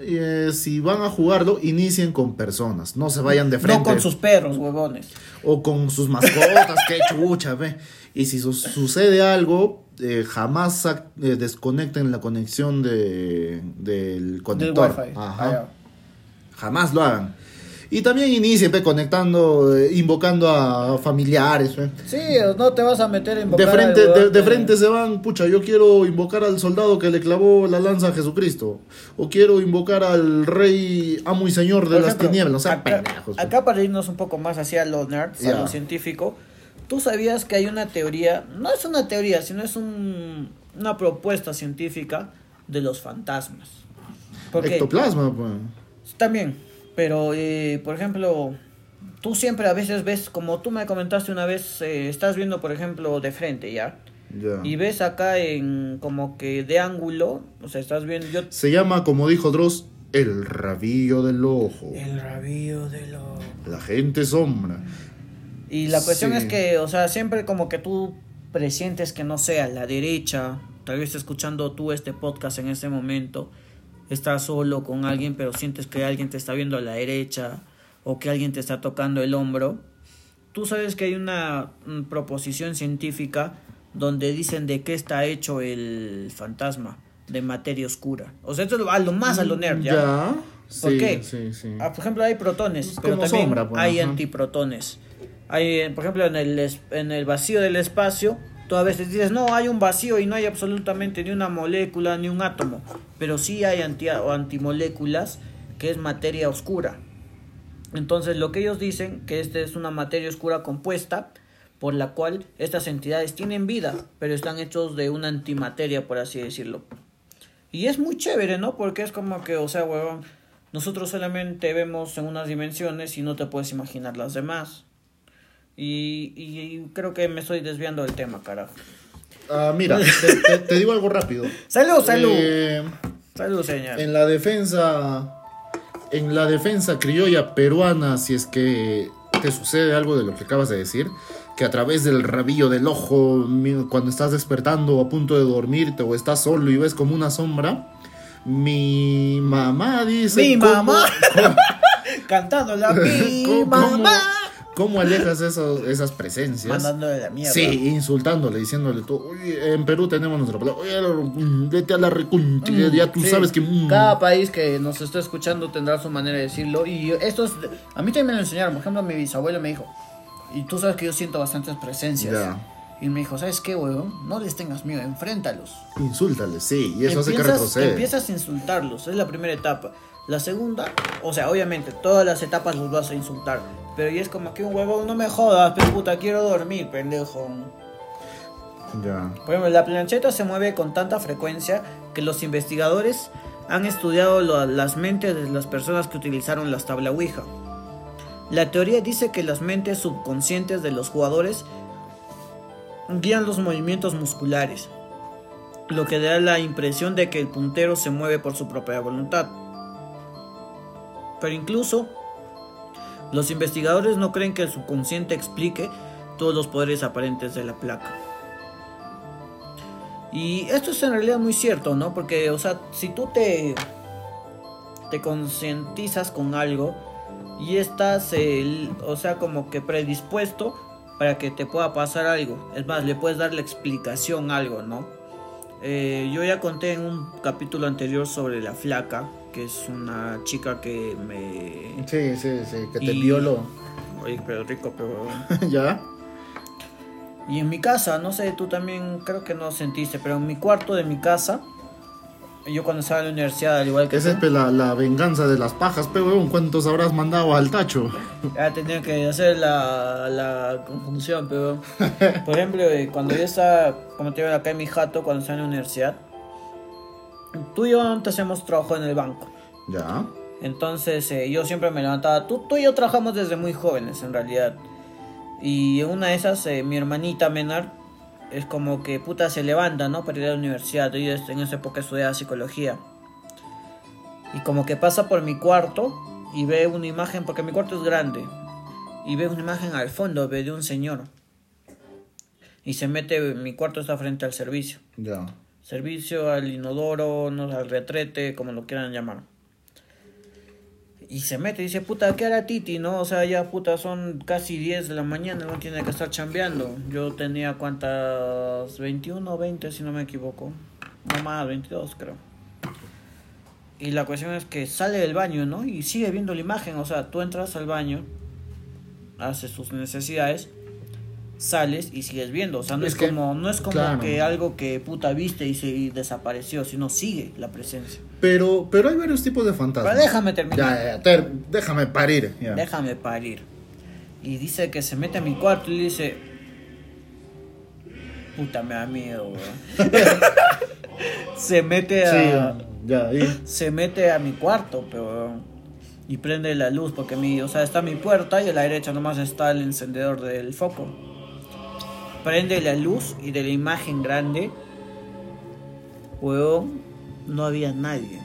Eh, si van a jugarlo, inicien con personas. No se vayan de frente. No con sus perros, huevones. O con sus mascotas, qué chucha, ve. Y si su- sucede algo, eh, jamás eh, desconecten la conexión de, del Del conector. wifi. Ajá. Ah. Jamás lo hagan. Y también inicie, pe, conectando, eh, invocando a familiares, pe. Sí, no te vas a meter en De frente, de, de frente se van, pucha, yo quiero invocar al soldado que le clavó la lanza a Jesucristo. O quiero invocar al rey amo y señor de Por las ejemplo, tinieblas. O sea, acá, pendejos, pe. acá para irnos un poco más hacia los nerds, a Ya. lo científico, tú sabías que hay una teoría, no es una teoría, sino es un- una propuesta científica de los fantasmas. Porque Ectoplasma, pues. también, pero eh, por ejemplo, tú siempre a veces ves, como tú me comentaste una vez, eh, estás viendo por ejemplo de frente, ¿ya? Ya. Y ves acá en como que de ángulo, o sea, estás viendo yo Se llama, como dijo Dross, el rabillo del ojo. el rabillo de los La gente sombra. Y la cuestión Sí. es que, o sea, siempre como que tú presientes que no sea la derecha, tal vez escuchando tú este podcast en este momento, estás solo con alguien, pero sientes que alguien te está viendo a la derecha o que alguien te está tocando el hombro. Tú sabes que hay una mm, proposición científica donde dicen de qué está hecho el fantasma, de materia oscura. O sea, esto es lo- a lo más a lo nerd, ¿ya? Ya. ¿Por Sí, qué? Sí, sí. Ah, por ejemplo, hay protones, Es pero también sombra, pues, hay antiprotones. Hay, por ejemplo, en el, en el vacío del espacio, tú a veces dices, no, hay un vacío y no hay absolutamente ni una molécula ni un átomo, pero sí hay anti o antimoléculas que es materia oscura. Entonces, lo que ellos dicen que esta es una materia oscura compuesta por la cual estas entidades tienen vida, pero están hechos de una antimateria, por así decirlo. Y es muy chévere, ¿no? Porque es como que, o sea, huevón, nosotros solamente vemos en unas dimensiones y no te puedes imaginar las demás. Y, y, y creo que me estoy desviando del tema, carajo. Ah, mira, te, te- te digo algo rápido. ¡Salud, salud! Eh, salud, señor. en la defensa. En la defensa criolla peruana, si es que te sucede algo de lo que acabas de decir, que a través del rabillo del ojo, mi- cuando estás despertando o a punto de dormirte o estás solo y ves como una sombra, mi mamá dice. Mi cómo- mamá. Cantándola, mi ¿Cómo- cómo- mamá. ¿Cómo alejas esos, esas presencias? Mandándole la mierda. Sí, insultándole, diciéndole tú, oye, en Perú tenemos nuestra palabra, oye, mm, vete a la recunti, ya tú Sí. sabes que... mm, Cada país que nos está escuchando tendrá su manera de decirlo. Y esto es. A mí también me lo enseñaron. Por ejemplo, mi bisabuelo me dijo. Y tú sabes que yo siento bastantes presencias. Ya. Y me dijo, ¿sabes qué, huevón? No les tengas miedo, enfréntalos. Insúltale, sí, y eso hace que Empiezas- retrocede. Empiezas a insultarlos, es la primera etapa. La segunda, o sea, obviamente, todas las etapas los vas a insultar. Pero ya es como que un huevón, no me jodas, pero puta, quiero dormir, pendejo. Ya. Por ejemplo, la plancheta se mueve con tanta frecuencia que los investigadores han estudiado lo- las mentes de las personas que utilizaron las tabla Ouija. La teoría dice que las mentes subconscientes de los jugadores guían los movimientos musculares, lo que da la impresión de que el puntero se mueve por su propia voluntad. Pero incluso los investigadores no creen que el subconsciente explique todos los poderes aparentes de la placa. Y esto es en realidad muy cierto, ¿no? Porque, o sea, si tú te, te concientizas con algo y estás, o sea, como que predispuesto para que te pueda pasar algo. Es más, le puedes dar la explicación a algo, ¿no? Eh, yo ya conté en un capítulo anterior sobre la flaca, que es una chica que me... Sí, sí, sí, que te Y- violó. Oye, pero rico, pero... ¿Ya? Y en mi casa, no sé, tú también creo que no sentiste, pero en mi cuarto de mi casa, yo cuando estaba en la universidad, al igual que Esa es pe, la, la venganza de las pajas, pero weón, ¿cuántos habrás mandado al tacho? ya tenía que hacer la, la conjunción, pero por ejemplo, eh, cuando yo estaba, como te digo, acá en mi jato, cuando estaba en la universidad, tú y yo antes hacemos trabajo en el banco. Ya. Entonces eh, yo siempre me levantaba, tú, tú y yo trabajamos desde muy jóvenes en realidad. Y en una de esas, eh, mi hermanita menor es como que puta se levanta, ¿no? Para ir a la universidad. Yo en esa época estudiaba psicología. Y como que pasa por mi cuarto y ve una imagen, porque mi cuarto es grande. Y ve una imagen al fondo, ve de un señor. Y se mete, mi cuarto está frente al servicio. Ya. Servicio al inodoro, no al retrete, como lo quieran llamar. Y se mete y dice, puta, ¿qué hará Titi, no? O sea, ya, puta, son casi 10 de la mañana, no tiene que estar chambeando. Yo tenía cuántas, 21 o 20, si no me equivoco. No más, 22 creo. Y la cuestión es que sale del baño, ¿no? Y sigue viendo la imagen. O sea, tú entras al baño, haces tus necesidades, sales y sigues viendo. O sea, no es, Es que, como, no es como claro. que algo que puta viste y se y desapareció, sino sigue la presencia. Pero, pero hay varios tipos de fantasmas. Pero déjame terminar. Ya, ya, ter- déjame parir. ya. Déjame parir. Y dice que se mete a mi cuarto y dice. Puta, me da miedo, se mete a. Sí, ya, y- Se mete a mi cuarto, pero. Y prende la luz, porque mi. O sea, está mi puerta y a la derecha nomás está el encendedor del foco. Prende la luz y de la imagen grande. Weón, no había nadie.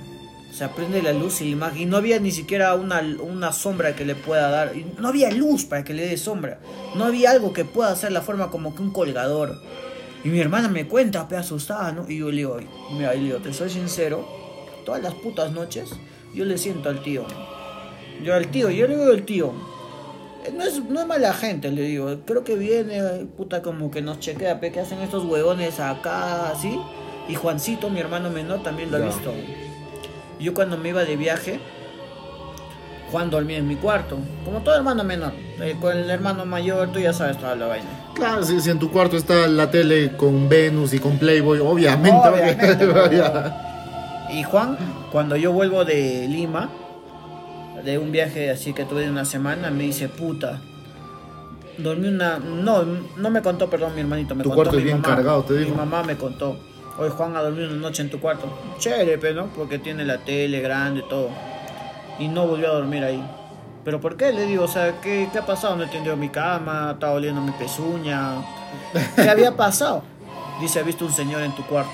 O sea, prende la luz y la imagen. Y no había ni siquiera una, una sombra que le pueda dar. No había luz para que le dé sombra. No había algo que pueda hacer la forma como que un colgador. Y mi hermana me cuenta, pe asustada, ¿no? Y yo le digo, mira, le te soy sincero, todas las putas noches yo le siento al tío. Yo al tío, yo le digo al tío. No es, no es mala gente, le digo. Creo que viene, puta, como que nos chequea, pe, que hacen estos huevones acá, así. Y Juancito, mi hermano menor, también lo ha visto. Yo cuando me iba de viaje, Juan dormía en mi cuarto, como todo hermano menor. Eh, con el hermano mayor, tú ya sabes toda la vaina. Claro, si, si en tu cuarto está la tele con Venus y con Playboy, obviamente. Y Juan, cuando yo vuelvo de Lima, de un viaje así que tuve de una semana, me dice, puta, dormí una... No, no me contó, perdón, mi hermanito, me Tu contó cuarto es mi bien mamá. cargado, te Mi digo. mamá me contó, hoy Juan ha dormido una noche en tu cuarto. Chévere, pero ¿no? Porque tiene la tele grande, todo. Y no volvió a dormir ahí. ¿Pero por qué? Le digo, o sea, ¿qué, qué ha pasado? No he tendido mi cama, estaba oliendo mi pezuña. ¿Qué había pasado? Dice, ha visto un señor en tu cuarto.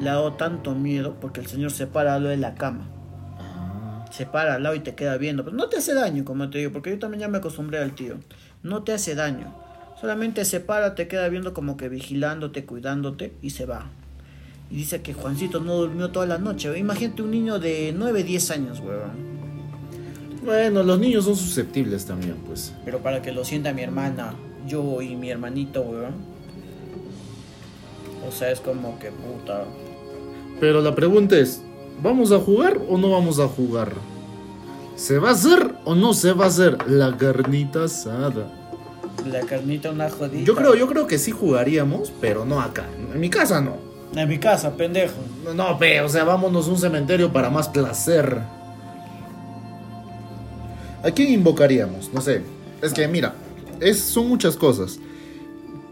Le ha dado tanto miedo porque el señor se para al lado de la cama. Se para al lado y te queda viendo. Pero no te hace daño, como te digo, porque yo también ya me acostumbré al tío. No te hace daño. Solamente se para, te queda viendo como que vigilándote, cuidándote y se va. Y dice que Juancito no durmió toda la noche. Imagínate un niño de 9, 10 años, weón. Bueno, los niños son susceptibles también, pues. Pero para que lo sienta mi hermana, yo y mi hermanito, weón. O sea, es como que puta. Pero la pregunta es, ¿vamos a jugar o no vamos a jugar? ¿Se va a hacer o no se va a hacer la carnita asada? La carnita una jodida. Yo creo, yo creo que sí jugaríamos, pero no acá. En mi casa no. En mi casa, pendejo. No, pe, o sea, vámonos a un cementerio para más placer. ¿A quién invocaríamos? No sé. Es que mira, es, son muchas cosas.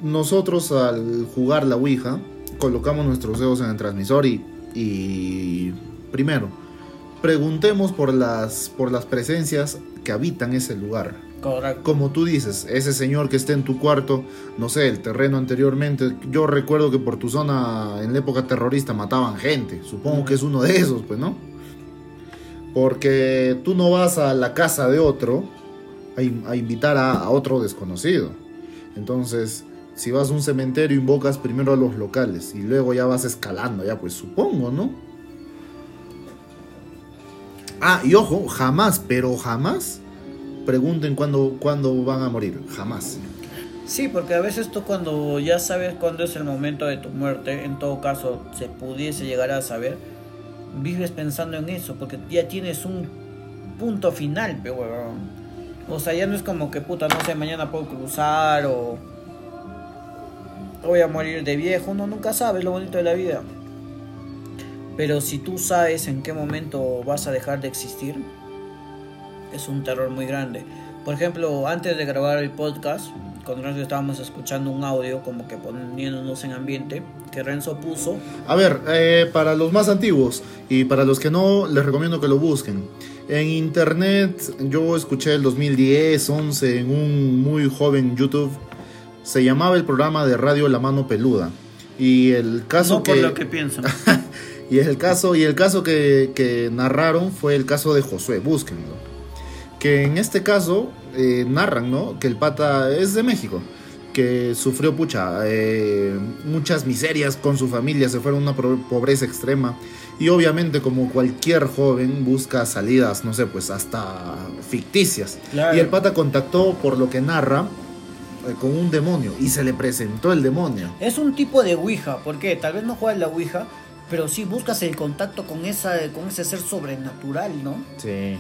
Nosotros al jugar la Ouija, colocamos nuestros dedos en el transmisor y, y primero, preguntemos por las, por las presencias que habitan ese lugar. Correcto. Como tú dices, ese señor que esté en tu cuarto, no sé, el terreno anteriormente, yo recuerdo que por tu zona en la época terrorista mataban gente, supongo que es uno de esos, pues, ¿no? Porque tú no vas a la casa de otro a, in- a invitar a, a otro desconocido. Entonces, si vas a un cementerio, invocas primero a los locales y luego ya vas escalando, ya pues supongo, ¿no? Ah, y ojo, jamás, pero jamás pregunten cuándo, cuándo van a morir. Jamás. Sí, porque a veces tú cuando ya sabes cuándo es el momento de tu muerte, en todo caso se pudiese llegar a saber, vives pensando en eso, porque ya tienes un punto final, pe huevón. O sea, ya no es como que puta, no sé, mañana puedo cruzar o voy a morir de viejo, uno nunca sabe lo bonito de la vida. Pero si tú sabes en qué momento vas a dejar de existir, es un terror muy grande. Por ejemplo, antes de grabar el podcast, con Renzo estábamos escuchando un audio como que poniéndonos en ambiente que Renzo puso. A ver, eh, para los más antiguos y para los que no, les recomiendo que lo busquen. En internet, yo escuché el 2010, 11 en un muy joven YouTube. Se llamaba el programa de radio La Mano Peluda. Y el caso no que, por lo que piensan. y el caso y el caso que, que narraron fue el caso de Josué. Búsquenlo. Que en este caso eh, narran, ¿no? Que el pata es de México. Que sufrió pucha, eh, muchas miserias con su familia, se fueron a una pobreza extrema. Y obviamente, como cualquier joven, busca salidas, no sé, pues hasta ficticias. Claro. Y el pata contactó, por lo que narra, eh, con un demonio. Y se le presentó el demonio. Es un tipo de Ouija, ¿por qué? Tal vez no juegas la Ouija, Pero sí buscas el contacto con esa con ese ser sobrenatural, ¿no? Sí.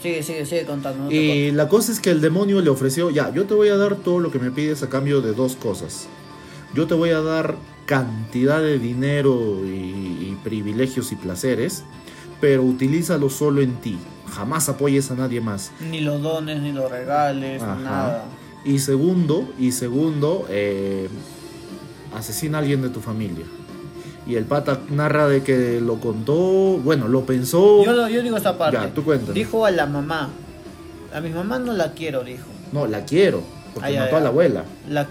Sigue, sigue, sigue contando. no Y la cosa es que el demonio le ofreció, ya, yo te voy a dar todo lo que me pides a cambio de dos cosas. Yo te voy a dar cantidad de dinero y, y privilegios y placeres, pero utilízalo solo en ti. Jamás apoyes a nadie más. Ni los dones, ni los regales, Ajá. nada. Y segundo, y segundo, eh, asesina a alguien de tu familia. Y el pata narra de que lo contó, bueno, lo pensó. Yo, lo- yo digo esta parte. Ya, tú cuéntame. Dijo a la mamá. A mi mamá no la quiero, dijo. No, la quiero, porque Ay, mató ay, a la abuela. La,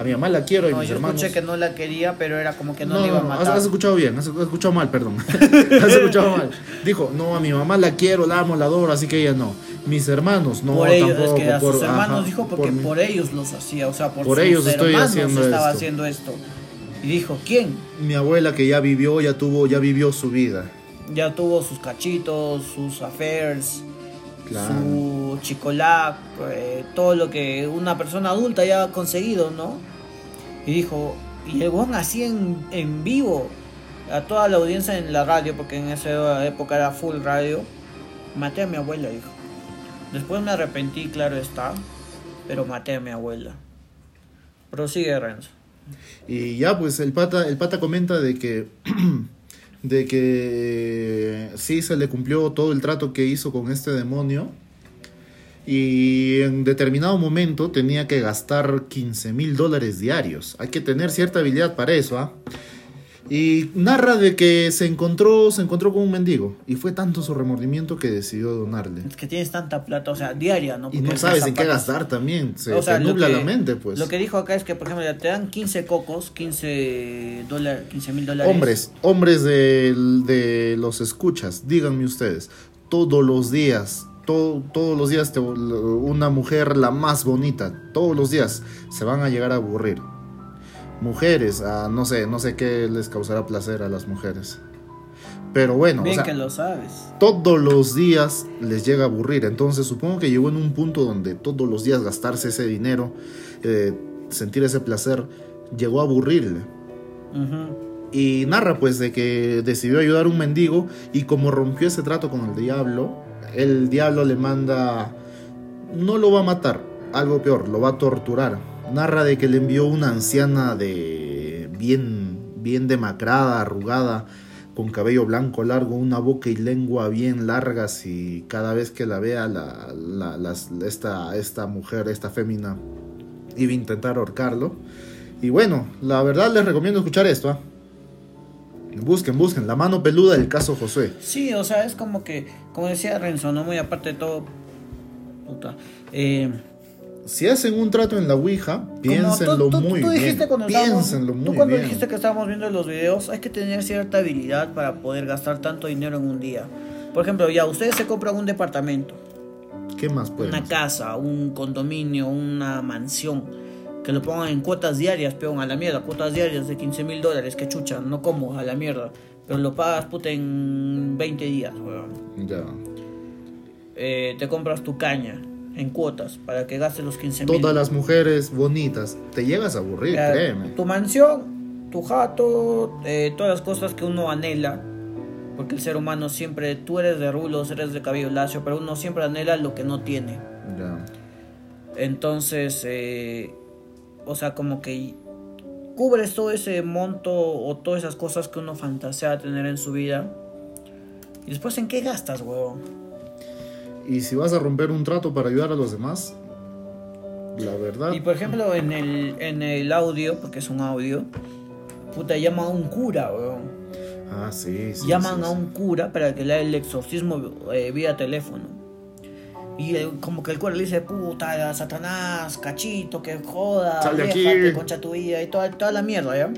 A mi mamá la quiero y no, mis yo hermanos. escuché que no la quería, pero era como que no, No, le iba a no, has, matar. has escuchado bien, has, has escuchado mal, perdón. has escuchado mal. Dijo, no, a mi mamá la quiero, la amo, la adoro, así que ella no. Mis hermanos, no, por ellos, tampoco. es que a por- sus hermanos ajá, dijo porque por por, ellos los hacía, o sea, por, Por sus ellos estoy hermanos haciendo estaba esto. haciendo esto. Y dijo, ¿quién? Mi abuela que ya vivió, ya tuvo, ya vivió su vida. Ya tuvo sus cachitos, sus affairs, Claro. su chicolac, eh, todo lo que una persona adulta ya ha conseguido, ¿no? Y dijo, y el weón así en, en vivo, a toda la audiencia en la radio, porque en esa época era full radio, maté a mi abuela, dijo. Después me arrepentí, claro está, pero maté a mi abuela. Prosigue, Renzo. Y ya, pues el pata, el pata comenta de que, de que sí se le cumplió todo el trato que hizo con este demonio. Y en determinado momento tenía que gastar 15 mil dólares diarios. Hay que tener cierta habilidad para eso, ¿ah? Y narra de que se encontró, se encontró con un mendigo. Y fue tanto su remordimiento que decidió donarle. Es que tienes tanta plata, o sea, diaria, ¿no? Y Porque no es sabes en qué gastar también. Se, O sea, lo nubla que- la mente, pues. Lo que dijo acá es que, por ejemplo, te dan 15 cocos, 15 dólares, 15 mil dólares. Hombres, hombres de, de los escuchas, díganme ustedes, todos los días, to- todos los días te- una mujer la más bonita, todos los días se van a llegar a aburrir. Mujeres, ah, no sé, no sé qué les causará placer a las mujeres. Pero bueno, o Bien sea, que lo sabes. todos los días les llega a aburrir. Entonces supongo que llegó en un punto donde todos los días gastarse ese dinero, eh, sentir ese placer, llegó a aburrirle. Y narra pues de que decidió ayudar a un mendigo y como rompió ese trato con el diablo, el diablo le manda, no lo va a matar, algo peor, lo va a torturar. Narra de que le envió una anciana de bien, bien demacrada, arrugada, con cabello blanco largo, una boca y lengua bien largas y cada vez que la vea la, la- esta, esta mujer, esta fémina, iba a intentar ahorcarlo. Y bueno, la verdad les recomiendo escuchar esto. ¿ah? Busquen, busquen. La mano peluda del caso Josué. Sí, o sea, es como que, como decía Renzo, no muy aparte de todo. Eh, Si hacen un trato en la Ouija, piénsenlo tú- tú- muy tú bien. Piénsenlo muy Tú cuando bien. dijiste que estábamos viendo los videos, hay que tener cierta habilidad para poder gastar tanto dinero en un día. Por ejemplo, ya ustedes se compran un departamento, ¿Qué más pueden una casa, un condominio, una mansión, que lo pongan en cuotas diarias, peón, a la mierda, cuotas diarias de 15 mil dólares, que chucha, no como, a la mierda, pero lo pagas puta en 20 días, weón. Ya. Eh, te compras tu caña en cuotas para que gastes los 15 mil. Todas las mujeres bonitas. Te llegas a aburrir, créeme. Tu mansión, tu jato, eh, todas las cosas que uno anhela. Porque el ser humano siempre, tú eres de rulos, eres de cabello lacio, pero uno siempre anhela lo que no tiene. Ya. Entonces, eh, o sea, como que cubres todo ese monto o todas esas cosas que uno fantasea tener en su vida. Y después, ¿en qué gastas, huevón? Y si vas a romper un trato para ayudar a los demás, la verdad. Y por ejemplo, en el, en el audio, porque es un audio, puta, llama a un cura, weón. Ah, sí, sí. Llaman sí, a sí. un cura para que le haga el exorcismo eh, vía teléfono. Y eh, como que el cura le dice, puta, Satanás, cachito, que joda, Sal de aquí. déjate, concha tu vida, y toda, toda la mierda, ¿ya?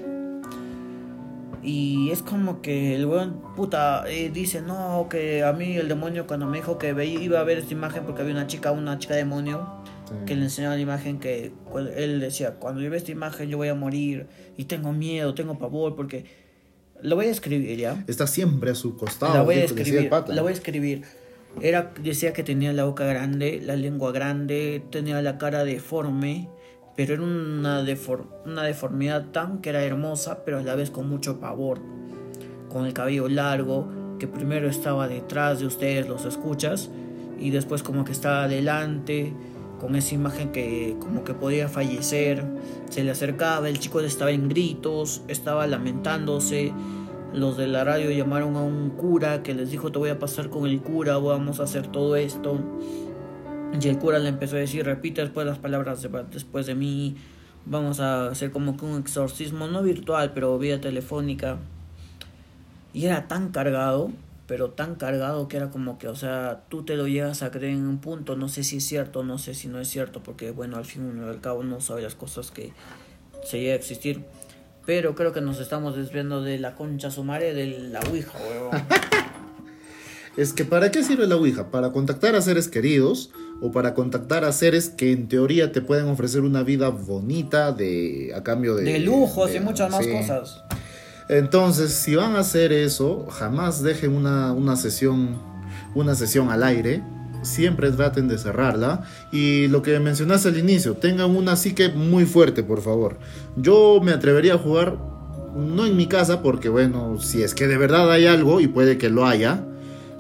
Y es como que el weón, puta, eh, dice, no, que a mí el demonio cuando me dijo que veía, iba a ver esta imagen porque había una chica, una chica demonio, Sí. que le enseñaba la imagen que él decía, cuando yo vea esta imagen yo voy a morir y tengo miedo, tengo pavor porque lo voy a escribir ya. Está siempre a su costado. la voy a escribir, la voy a escribir. Era decía que tenía la boca grande, la lengua grande, tenía la cara deforme, pero era una defor- una deformidad tan que era hermosa, pero a la vez con mucho pavor. con el cabello largo, que primero estaba detrás de ustedes, los escuchas, y después como que estaba adelante, con esa imagen que como que podía fallecer, se le acercaba, el chico estaba en gritos, estaba lamentándose, los de la radio llamaron a un cura que les dijo te voy a pasar con el cura, vamos a hacer todo esto. Y el cura le empezó a decir, repite después las palabras después de mí, vamos a hacer como que un exorcismo, no virtual, pero vía telefónica. Y era tan cargado, pero tan cargado que era como que, o sea, tú te lo llegas a creer en un punto, no sé si es cierto, no sé si no es cierto, porque bueno, al fin y al cabo no sabe las cosas que se llega a existir. Pero creo que nos estamos desviando de la concha sumare de la Ouija, weón. es que ¿para qué sirve la Ouija? Para contactar a seres queridos o para contactar a seres que en teoría te pueden ofrecer una vida bonita de a cambio de... De lujos y muchas más cosas. Entonces, si van a hacer eso, jamás dejen una, una sesión una sesión al aire siempre traten de cerrarla. Y lo que mencionaste al inicio, tengan una psique muy fuerte, por favor. Yo me atrevería a jugar, no en mi casa, porque bueno, si es que de verdad hay algo, y puede que lo haya,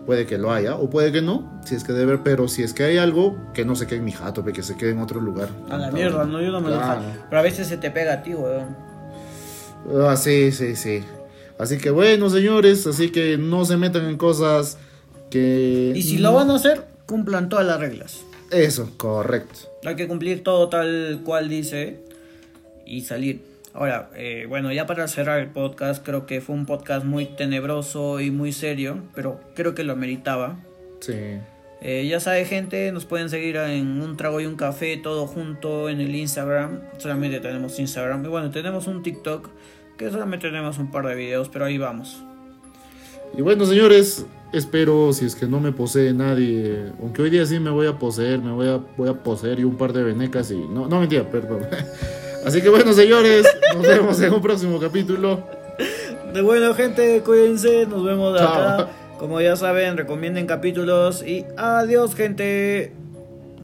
puede que lo haya, o puede que no, si es que de ver, pero si es que hay algo, que no se quede en mi jato, que se quede en otro lugar. A la mierda, no, yo no me lo Pero a veces se te pega a ti, weón. Ah, sí, sí, sí. Así que bueno, señores, así que no se metan en cosas que... Y si lo van a hacer, cumplan todas las reglas. Eso, correcto. Hay que cumplir todo tal cual dice y salir. Ahora, eh, bueno, ya para cerrar el podcast, creo que fue un podcast muy tenebroso y muy serio, pero creo que lo meritaba. Sí. Eh, ya sabe, gente, nos pueden seguir en un trago y un café, todo junto en el Instagram. Solamente tenemos Instagram. Y bueno, tenemos un TikTok, que solamente tenemos un par de videos, pero ahí vamos. Y bueno, señores, espero, si es que no me posee nadie, aunque hoy día sí me voy a poseer, me voy a, voy a poseer y un par de venecas y... No, no mentira, perdón. Así que bueno, señores, nos vemos en un próximo capítulo. De bueno, gente, cuídense, nos vemos acá. Como ya saben, recomienden capítulos y adiós, gente.